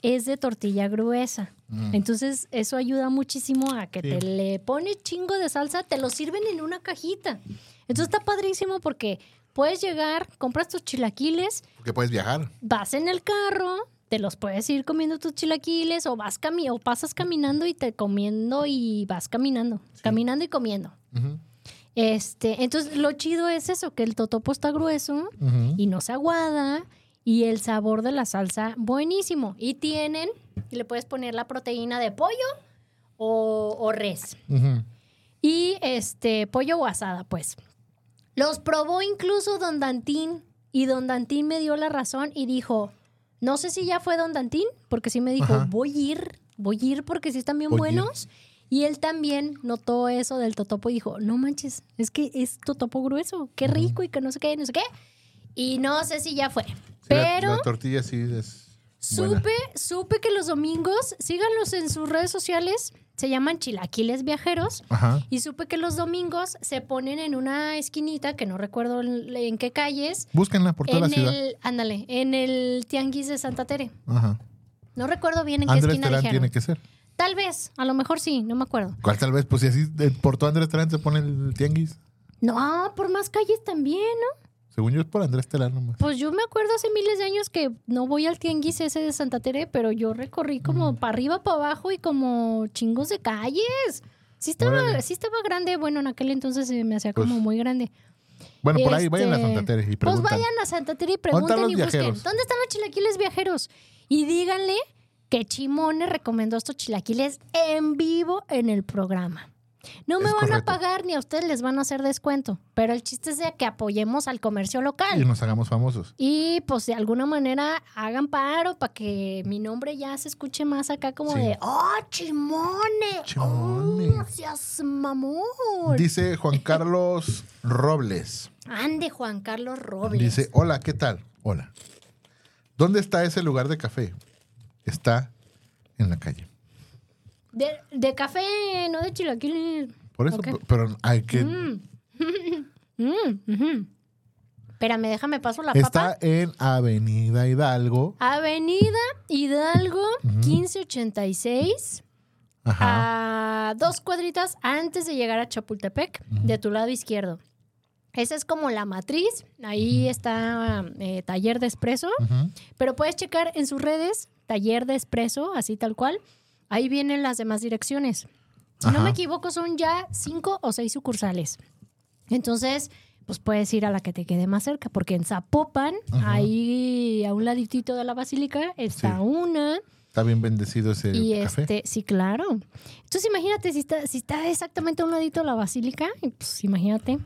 es de tortilla gruesa. Entonces, eso ayuda muchísimo a que te le pones chingo de salsa, te lo sirven en una cajita. Entonces está padrísimo porque puedes llegar, compras tus chilaquiles, Porque puedes viajar. vas en el carro, te los puedes ir comiendo tus chilaquiles o vas cami o pasas caminando y te comiendo y vas caminando, caminando y comiendo. Este, entonces lo chido es eso, que el totopo está grueso y no se aguada y el sabor de la salsa buenísimo. Y tienen, y le puedes poner la proteína de pollo o, o res. Y este, pollo o asada, pues. Los probó incluso Don Dantín y Don Dantín me dio la razón y dijo, no sé si ya fue Don Dantín, porque sí me dijo, Ajá. voy a ir, voy a ir porque sí están bien Voy a ir. buenos. Y él también notó eso del totopo y dijo, no manches, es que es totopo grueso, qué rico y que no sé qué, no sé qué. Y no sé si ya fue. Sí, la- Pero La, tortilla sí es. buena. Supe, supe que los domingos, síganlos en sus redes sociales, se llaman chilaquiles viajeros. Ajá. Y supe que los domingos se ponen en una esquinita, que no recuerdo en, en qué calles, Búsquenla por toda en la ciudad. el, ándale, en el tianguis de Santa Tere. Ajá. No recuerdo bien en qué esquina Terán dijeron. tiene que ser. Tal vez, a lo mejor sí, no me acuerdo. ¿Cuál tal vez? Pues si así por todo Andrés Terán se pone el tianguis. No, por más calles también, ¿no? Según yo es por Andrés Terán nomás. Pues yo me acuerdo hace miles de años que no voy al tianguis ese de Santa Tere, pero yo recorrí como para arriba, para abajo y como chingos de calles. Sí estaba, Órale. sí estaba grande, bueno, en aquel entonces se me hacía como Pues, muy grande. Bueno, por ahí Este, vayan a Santa Tere y Pues preguntan. vayan a Santa Tere y ¿Dónde están pregunten y busquen. ¿Dónde están los chilaquiles viajeros? Y díganle que Chimone recomendó estos chilaquiles en vivo en el programa. No me Es van a pagar ni a ustedes les van a hacer descuento, pero el chiste es de que apoyemos al comercio local. y nos hagamos famosos. Y pues de alguna manera hagan paro para que mi nombre ya se escuche más acá como Sí. de ¡Oh, Chimone! Chimone. ¡Oh, seas mamón! Dice Juan Carlos Robles. Ande, Juan Carlos Robles. Dice, hola, ¿qué tal? Hola. ¿Dónde está ese lugar de café? Está en la calle. De, de café, no de chilaquiles. Por eso, pero hay que... Mm. Mm. Espérame, déjame paso la está papa. en Avenida Hidalgo. Avenida Hidalgo 1586. Ajá. a dos cuadritas antes de llegar a Chapultepec, de tu lado izquierdo. Esa es como la matriz. Ahí está eh, Taller de Espresso. Pero puedes checar en sus redes, Taller de Espresso, así tal cual. Ahí vienen las demás direcciones. Si no Ajá. me equivoco, son ya cinco o seis sucursales. Entonces, pues puedes ir a la que te quede más cerca, porque en Zapopan, ahí a un laditito de la basílica, está Sí. una. Está bien bendecido ese Y café. este, sí, claro. Entonces imagínate, si está, si está exactamente a un ladito de la basílica, pues imagínate,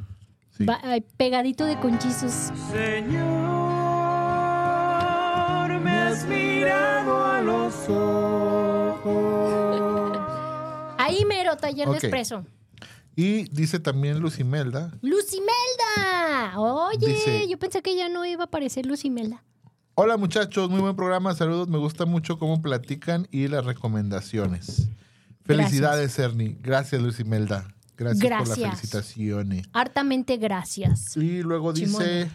Sí. va- pegadito de conchizos. Señor, me has mirado a los ojos. Ahí mero, taller de expreso. Y dice también Lucimelda. ¡Lucimelda! Oye, Dice- yo pensé que ya no iba a aparecer Lucimelda. Hola muchachos, muy buen programa, saludos, me gusta mucho cómo platican y las recomendaciones. Felicidades, Ernie. Gracias, Lucimelda. Gracias, por Gracias. las felicitaciones. Hartamente gracias. Y luego dice.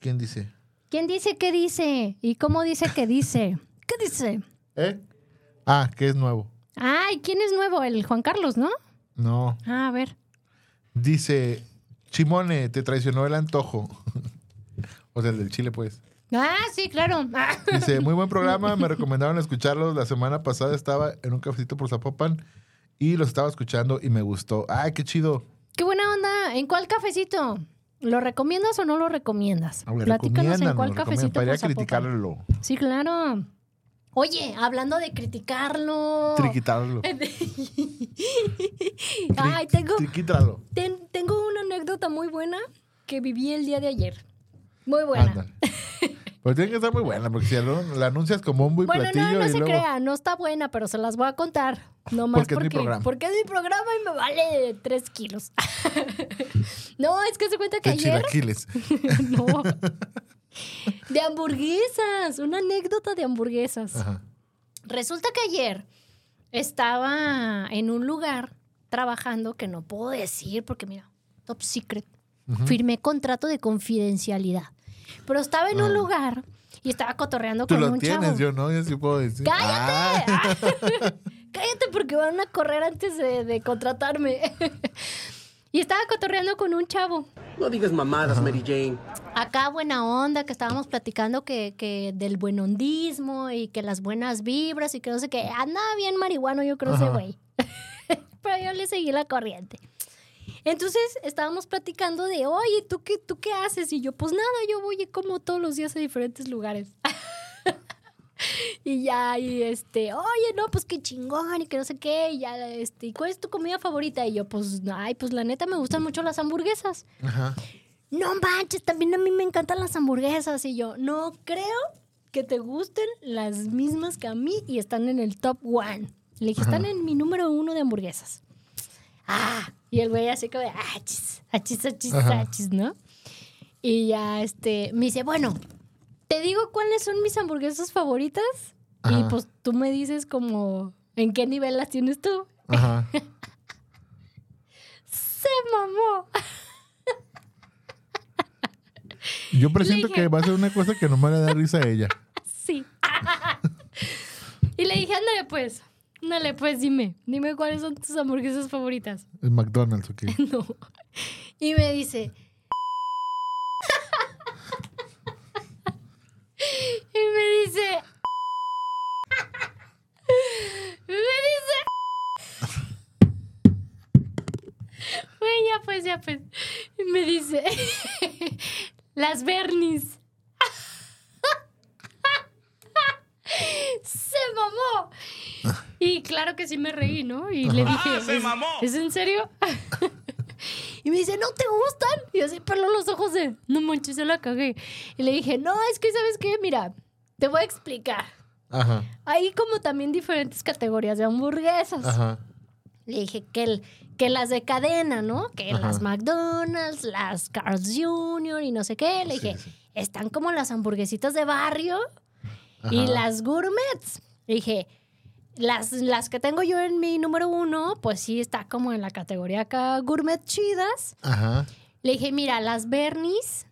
¿Quién dice? ¿Quién dice qué dice? ¿Y cómo dice que dice? ¿Qué dice? ¿Eh? Ah, que es nuevo. Ay, ¿quién es nuevo? El Juan Carlos, ¿no? No. Ah, a ver. Dice, Chimone, te traicionó el antojo. o sea, el del chile, pues. Ah, sí, claro. Ah. Dice, muy buen programa, me recomendaron escucharlos. La semana pasada estaba en un cafecito por Zapopan y los estaba escuchando y me gustó. Ay, qué chido. Qué buena onda. ¿En cuál cafecito? ¿Lo recomiendas o no lo recomiendas? Platícanos en cuál cafecito Para ir a por Zapopan. criticarlo. Sí, claro. Oye, hablando de criticarlo. Triquitarlo. Ay, tengo, Triquítalo. ten- tengo una anécdota muy buena que viví el día de ayer. Muy buena. Ándale. Pero tiene que estar muy buena, porque si la anuncias como un muy Bueno, platillo no, no y se luego. crea, no está buena, pero se las voy a contar. No más Porque es mi porque, programa. porque es mi programa y me vale tres kilos. no, es que se cuenta que De ayer. chilaquiles. no. De hamburguesas, una anécdota de hamburguesas. Ajá. Resulta que ayer estaba en un lugar trabajando que no puedo decir porque mira, top secret. Firmé contrato de confidencialidad. Pero estaba en un lugar y estaba cotorreando Ah. Tú con lo un tienes, chavo. yo no, yo sí puedo decir. ¡Cállate! Ah. Cállate porque van a correr antes de, de contratarme. y estaba cotorreando con un chavo. No digas mamadas, Mary Jane. Acá buena onda, que estábamos platicando que, que del buen hondismo y que las buenas vibras y que no sé qué. Andaba bien marihuano, yo creo ese güey. Pero yo le seguí la corriente. Entonces estábamos platicando de, oye, ¿tú qué, ¿tú qué haces? Y yo, pues nada, yo voy como todos los días a diferentes lugares. y ya, y este, oye, no, pues qué chingón y que no sé qué. Y ya, este, ¿y cuál es tu comida favorita? Y yo, pues, ay, pues la neta me gustan mucho las hamburguesas. Ajá. No manches, también a mí me encantan las hamburguesas. Y yo, no creo que te gusten las mismas que a mí y están en el top one. Le dije, están en mi número uno de hamburguesas. Ah, y el güey así como achis, achis, achis, Ajá. achis, ¿no? Y ya, este, me dice, bueno, te digo cuáles son mis hamburguesas favoritas. Y pues tú me dices como, ¿en qué nivel las tienes tú? Ajá. Se mamó. Yo presiento dije- que va a ser una cosa que nomás le da risa a ella. Sí. y le dije, ándale pues, ándale pues, dime, dime cuáles son tus hamburguesas favoritas. El McDonald's, ok. No. Y me dice... y me dice... me dice... Güey, ya pues, ya pues. Y me dice... Las Bernis. se mamó. Y claro que sí me reí, ¿no? Y le dije, ¿Es, ¿es en serio? y me dice, ¿no te gustan? Y así peló los ojos de, no manches, se la cagué. Y le dije, no, es que, ¿sabes qué? Mira, te voy a explicar. Ajá. Hay como también diferentes categorías de hamburguesas. Ajá. Le dije que, el- que las de cadena, ¿no? Que Ajá. las McDonald's, las Carl's Jr. y no sé qué. Le Sí, dije, sí. están como las hamburguesitas de barrio y las gourmets. Le dije, las, las que tengo yo en mi número uno, pues sí está como en la categoría acá gourmet chidas. Ajá. Le dije, mira, las Bernis,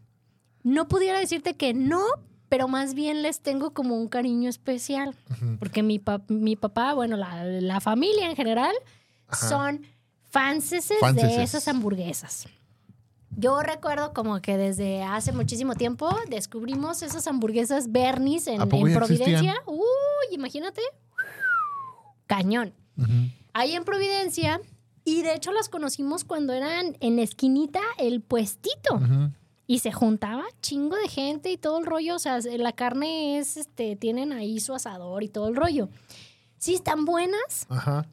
no pudiera decirte que no, pero más bien les tengo como un cariño especial. Porque mi, pa- mi papá, bueno, la, la familia en general, Ajá. son fanses Fanceses. de esas hamburguesas. Yo recuerdo como que desde hace muchísimo tiempo descubrimos esas hamburguesas Bernis en, ¿A poco en ya Providencia. Uy, imagínate. Cañón. Ahí en Providencia Y de hecho las conocimos cuando eran en la esquinita el puestito. Y se juntaba chingo de gente y todo el rollo. O sea, la carne es, este, tienen ahí su asador y todo el rollo. Sí, están buenas, Ajá.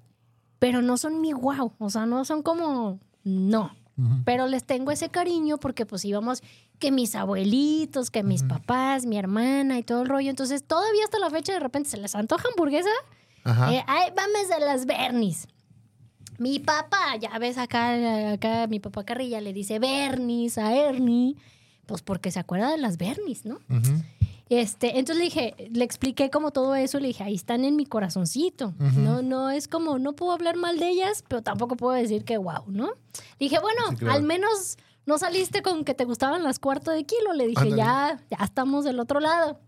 Pero no son mi wow. O sea, no son como. No. Ujú. Pero les tengo ese cariño porque pues íbamos que mis abuelitos, que mis papás, mi hermana y todo el rollo. Entonces, todavía hasta la fecha de repente se les antoja hamburguesa. Ajá. Eh, ay, vamos a las Bernis. Mi papá, ya ves acá, acá mi papá Carrilla le dice Bernis a Ernie, pues porque se acuerda de las Bernis, ¿no? Ujú. Este, entonces le dije, le expliqué como todo eso, le dije, ahí están en mi corazoncito. No, no es como, no puedo hablar mal de ellas, pero tampoco puedo decir que wow, ¿no? Dije, bueno, Sí, claro. al menos no saliste con que te gustaban las cuarto de kilo. Le dije, Ándale. ya, ya estamos del otro lado.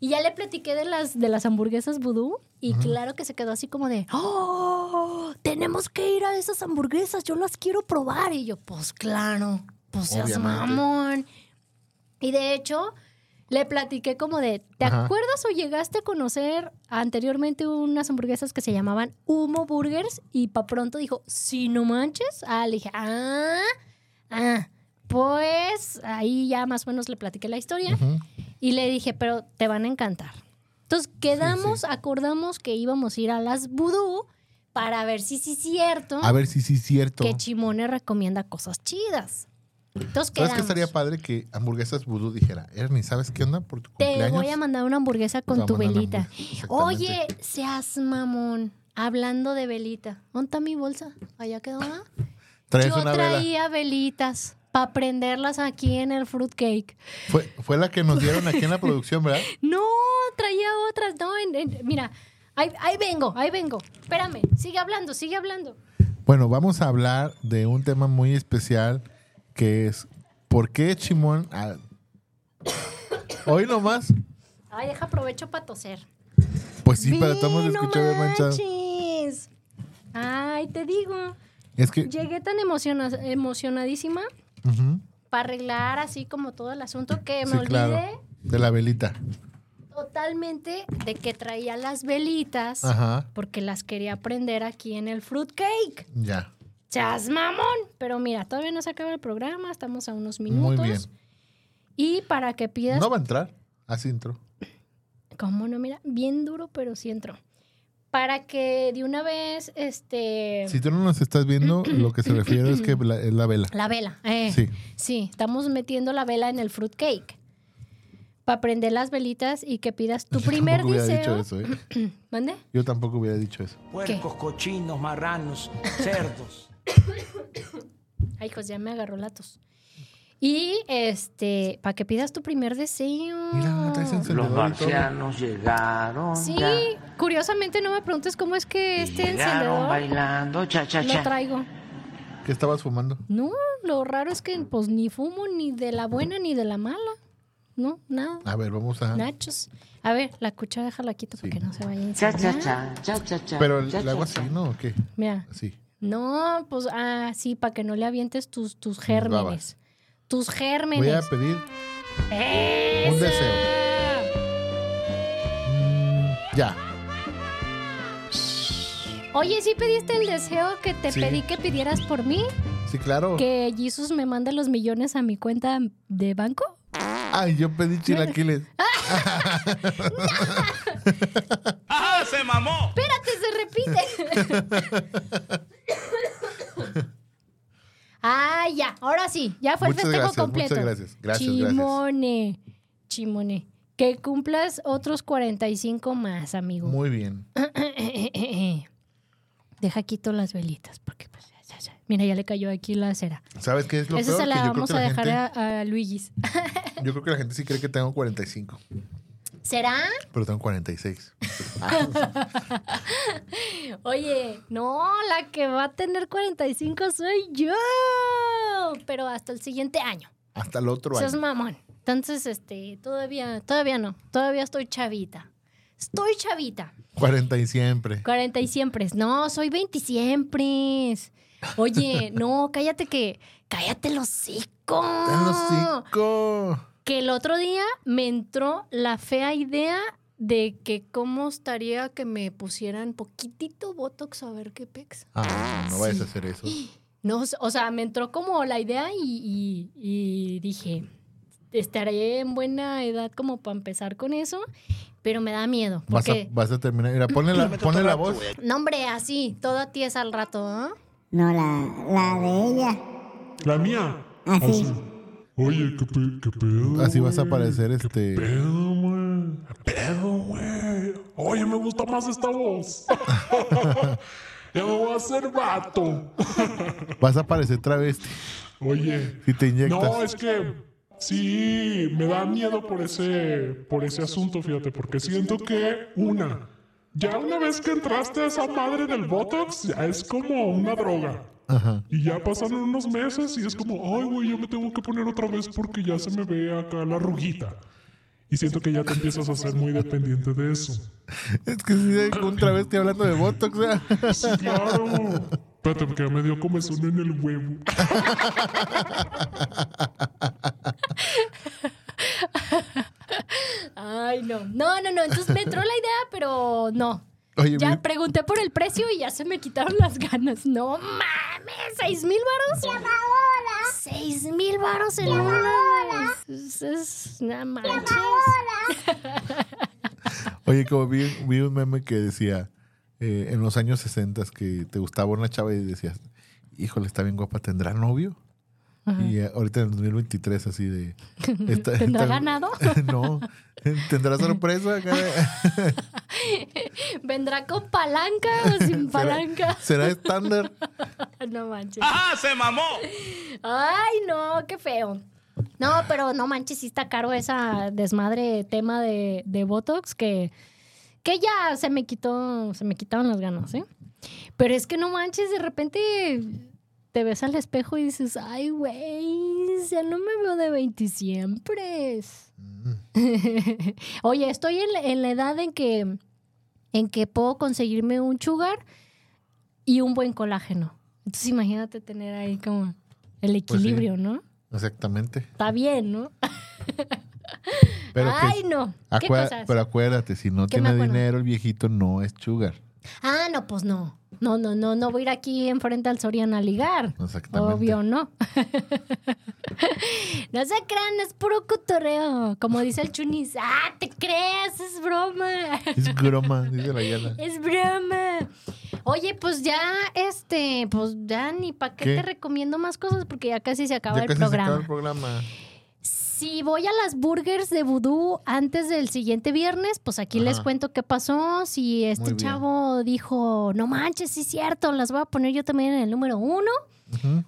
Y ya le platiqué de las, de las hamburguesas vudú y claro que se quedó así como de, ¡Oh! Tenemos que ir a esas hamburguesas, yo las quiero probar. Y yo, pues claro, pues seas mamón. Y de hecho, le platiqué como de, ¿te Ajá. acuerdas o llegaste a conocer anteriormente unas hamburguesas que se llamaban Humo Burgers? Y pa' pronto dijo, sí, no manches. Ah, le dije, ah, ah. Pues ahí ya más o menos le platiqué la historia. Y le dije, pero te van a encantar. Entonces quedamos, acordamos que íbamos a ir a las vudú para ver si sí es cierto A ver si sí es cierto. que Chimone recomienda cosas chidas. Entonces ¿Sabes qué estaría padre que hamburguesas vudú dijera? Ernie, ¿sabes qué onda por tu Te cumpleaños? voy a mandar una hamburguesa Te con tu velita. Oye, seas mamón. Hablando de velita. ¿Dónde está mi bolsa? ¿Allá quedó? ah? Yo una vela. traía velitas para prenderlas aquí en el fruitcake. Fue, fue la que nos dieron aquí en la producción, ¿verdad? No, traía otras. No, en- en- mira, ahí, ahí vengo, ahí vengo. Espérame, sigue hablando, sigue hablando. Bueno, vamos a hablar de un tema muy especial que es ¿por qué Chimón? ah, Hoy nomás. Ay, deja aprovecho para toser. Pues sí, pero estamos no escuchando manchado. Ay, te digo. Es que. Llegué tan emociona- emocionadísima para arreglar así como todo el asunto que me sí, olvidé claro. De la velita. totalmente de que traía las velitas Ajá. porque las quería prender aquí en el fruitcake. Ya. ¡Chas mamón! Pero mira, todavía no se acaba el programa, estamos a unos minutos. Muy bien. Y para que pidas. No va a entrar. Así entró. ¿Cómo no? Mira, bien duro, pero sí entró. Para que de una vez, este. Si tú no nos estás viendo, lo que se refiere es que la- es la vela. La vela. eh. Sí. Sí, estamos metiendo la vela en el fruitcake. Para prender las velitas y que pidas tu Yo primer tampoco hubiera deseo. dicho eso, ¿eh? ¿Mande? Yo tampoco hubiera dicho eso. Puercos, cochinos, marranos, cerdos. Ay, hijos, ya me agarró la tos. Y este, para que pidas tu primer deseo. Mira, traes encendedor Los marcianos llegaron. Sí, ya, curiosamente no me preguntes cómo es que este llegaron encendedor bailando, cha, cha, lo cha. traigo. ¿Qué estabas fumando? No, lo raro es que pues ni fumo ni de la buena ni de la mala. No, nada. A ver, vamos a. Nachos. A ver, la cuchara déjala quito para que no se vaya a Cha, cha, cha, cha, cha, cha. Pero el, cha, el agua cha, así, cha. ¿no? ¿O qué? Mira, Así. No, pues, ah, sí, para que no le avientes tus, tus gérmenes. Tus Voy gérmenes. a pedir ¡Esa! un deseo. Mm, ya. Oye, ¿sí pediste el deseo que te Sí. pedí que pidieras por mí? Sí, claro. ¿Que Jesus me mande los millones a mi cuenta de banco? Ay, yo pedí chilaquiles. ¡Ah, se mamó! Espérate, se repite. ah, ya, ahora sí, ya fue Muchas el festejo gracias, completo. muchas gracias. Gracias, gracias. Chimone, chimone. Que cumplas otros 45 más, amigo. Muy bien. Deja quito las velitas, porque pues, ya, ya, ya. Mira, ya le cayó aquí la cera. ¿Sabes qué es lo Esa peor? se la que yo creo vamos que a la dejar gente, a, a Luigis. yo creo que la gente sí cree que tengo 45, ¿Será? pero tengo 46. Oye, no, la que va a tener 45 soy yo. Pero hasta el siguiente año. Hasta el otro año. mamón. Entonces, este, todavía, todavía no. Todavía estoy chavita. Estoy chavita. 40 y siempre. 40 y siempre. No, soy 20 siempre. Oye, no, cállate que. Cállate los hocico. ¡Ten los cinco! Que el otro día me entró la fea idea de que cómo estaría que me pusieran poquitito Botox a ver qué pex. Ah, no vayas a hacer eso. No, o sea, me entró como la idea y, y- y dije, estaré en buena edad como para empezar con eso, pero me da miedo. Vas a, Porque, vas a terminar. Mira, ponle la, ponle la voz. no hombre, así, toda tiesa al rato, ¿ah? No, la, la de ella. La mía. Así. Oye, ¿qué, pe- qué pedo? Así vas a aparecer este. Pedo, güey. ¿Qué pedo, güey? Oye, me gusta más esta voz. ya me voy a hacer vato. Vas a aparecer travesti Oye. si te inyectas. No, es que sí, me da miedo por ese, por ese asunto, fíjate, porque siento que una, ya una vez que entraste a esa madre del Botox, ya es como una droga. Ajá. Y ya pasaron unos meses y es como, ay, güey, yo me tengo que poner otra vez porque ya se me ve acá la arruguita. Y siento que ya te empiezas a ser muy dependiente de eso. Es que sí, otra vez estoy hablando de Botox. ¿eh? Sí, claro. Espérate, porque ya me dio comezón en el huevo. Ay, no. No, no, no. Entonces me entró la idea, pero no. Oye, Ya mi- pregunté por el precio y ya se me quitaron las ganas. No mames, ¿seis mil varos? ¿Seis mil varos en una? Es, es, no manches. Oye, como vi, vi un meme que decía eh, en los años 60 que te gustaba una chava y decías, híjole, está bien guapa, ¿tendrá novio? Y eh, ahorita en el 2023 así de... está- ¿Tendrá está- ganado? no, ¿tendrá sorpresa? acá? ¿Vendrá con palanca o sin palanca? ¿Será estándar? No manches. ¡Ajá, se mamó! Ay, no, qué feo. No, pero no manches, sí está caro esa desmadre tema de, de Botox que, que ya se me quitó, se me quitaron las ganas, ¿eh? Pero es que no manches, de repente te ves al espejo y dices, ay, güey, ya no me veo de 20 siempre. Oye, estoy en, la- en la edad en que, en que puedo conseguirme un sugar y un buen colágeno. Entonces imagínate tener ahí como el Pues equilibrio, ¿no? Exactamente. Está bien, ¿no? Pero, que- Ay, no. ¿Qué acuer- cosas? pero acuérdate, si no ¿Qué me tiene dinero el viejito, no es sugar. Ah, no, pues no. No, no, no, no voy a ir aquí enfrente al Soriana a ligar. Exactamente. Obvio, no. no se crean, es puro cotorreo. Como dice el chunis, ah, te creas, es broma. Es broma, dice la Yala. Es broma. Oye, pues ya, este, pues ya ni para qué, ¿Qué? te recomiendo más cosas porque ya casi se acaba Ya el casi se acaba el programa. Si voy a las burgers de Vudú antes del siguiente viernes, pues aquí les cuento qué pasó. Si este chavo dijo, no manches, sí es cierto, las voy a poner yo también en el número uno.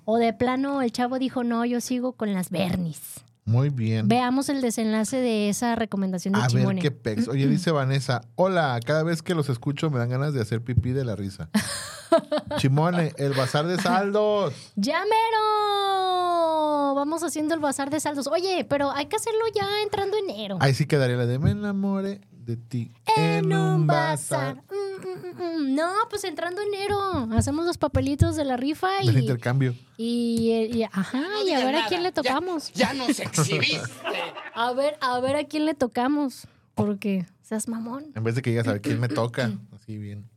O de plano el chavo dijo, no, yo sigo con las Bernis. Muy bien. Veamos el desenlace de esa recomendación de A ver qué pex. Oye, dice Vanessa, hola, cada vez que los escucho me dan ganas de hacer pipí de la risa. Chimone, el bazar de saldos. ¡Ya mero! Vamos haciendo el bazar de saldos. Oye, pero hay que hacerlo ya entrando enero. Ahí sí quedaría la de me enamoré de ti en un bazar. Mm, mm, mm. No, pues entrando enero. Hacemos los papelitos de la rifa del y, intercambio. y, y- ajá, y a ver a quién le tocamos. Ya nos exhibiste. A ver, a ver a quién le tocamos. Porque seas mamón. En vez de que digas a ver quién me toca. Así bien.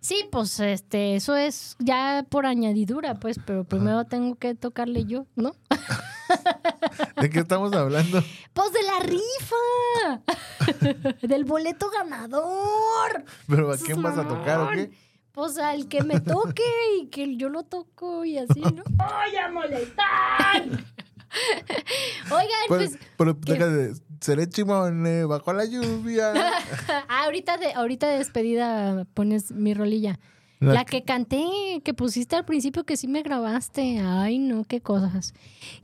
Sí, pues este, eso es ya por añadidura, pues, pero primero tengo que tocarle yo, ¿no? ¿De qué estamos hablando? Pues de la rifa. Del boleto ganador. ¿Pero a quién vas a tocar o qué? Pues al que me toque y que yo lo toco y así, ¿no? ¡Ay, a molestar! Oigan, Pues, pues. pero. Seré chimone bajo la lluvia. Ah, ahorita de, ahorita de despedida pones mi rolilla. La La, que canté, que pusiste al principio que sí me grabaste. Ay, no, qué cosas.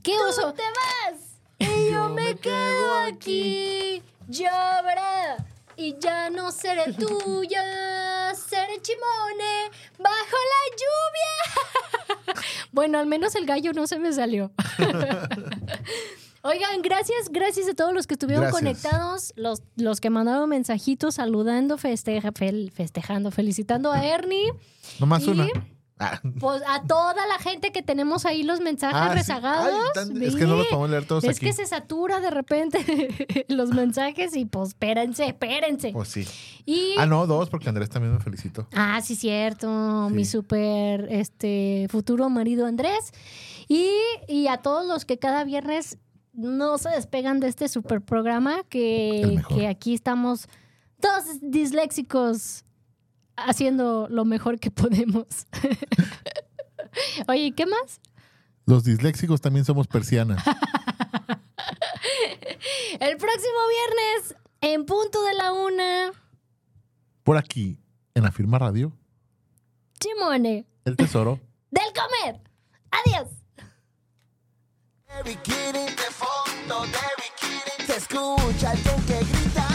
¿Qué oso? te vas! Y yo me quedo aquí. Llora. Y ya no seré tuya. Seré chimone bajo la lluvia. bueno, al menos el gallo no se me salió. Oigan, gracias, gracias a todos los que estuvieron Gracias. conectados, los, los que mandaron mensajitos saludando, festeja, fel- festejando, felicitando a Ernie. Nomás Y- una. Ah. Pues a toda la gente que tenemos ahí los mensajes Ah, sí. rezagados. Ay, tan- es que no los podemos leer todos Es aquí. que se satura de repente los mensajes y pues espérense, espérense. Pues sí. Y Ah, no, dos, porque Andrés también me felicitó. Ah, sí, cierto. Mi super este, futuro marido Andrés. Y, y a todos los que cada viernes no se despegan de este super programa, que, que aquí estamos todos disléxicos haciendo lo mejor que podemos. Oye, ¿y qué más? Los disléxicos también somos persianas. El próximo viernes, en punto de la una, Por aquí, en la firma radio, Chimone, el tesoro. del comer. Adiós. De bikini, de fondo de bikini. Se escucha alguien que grita.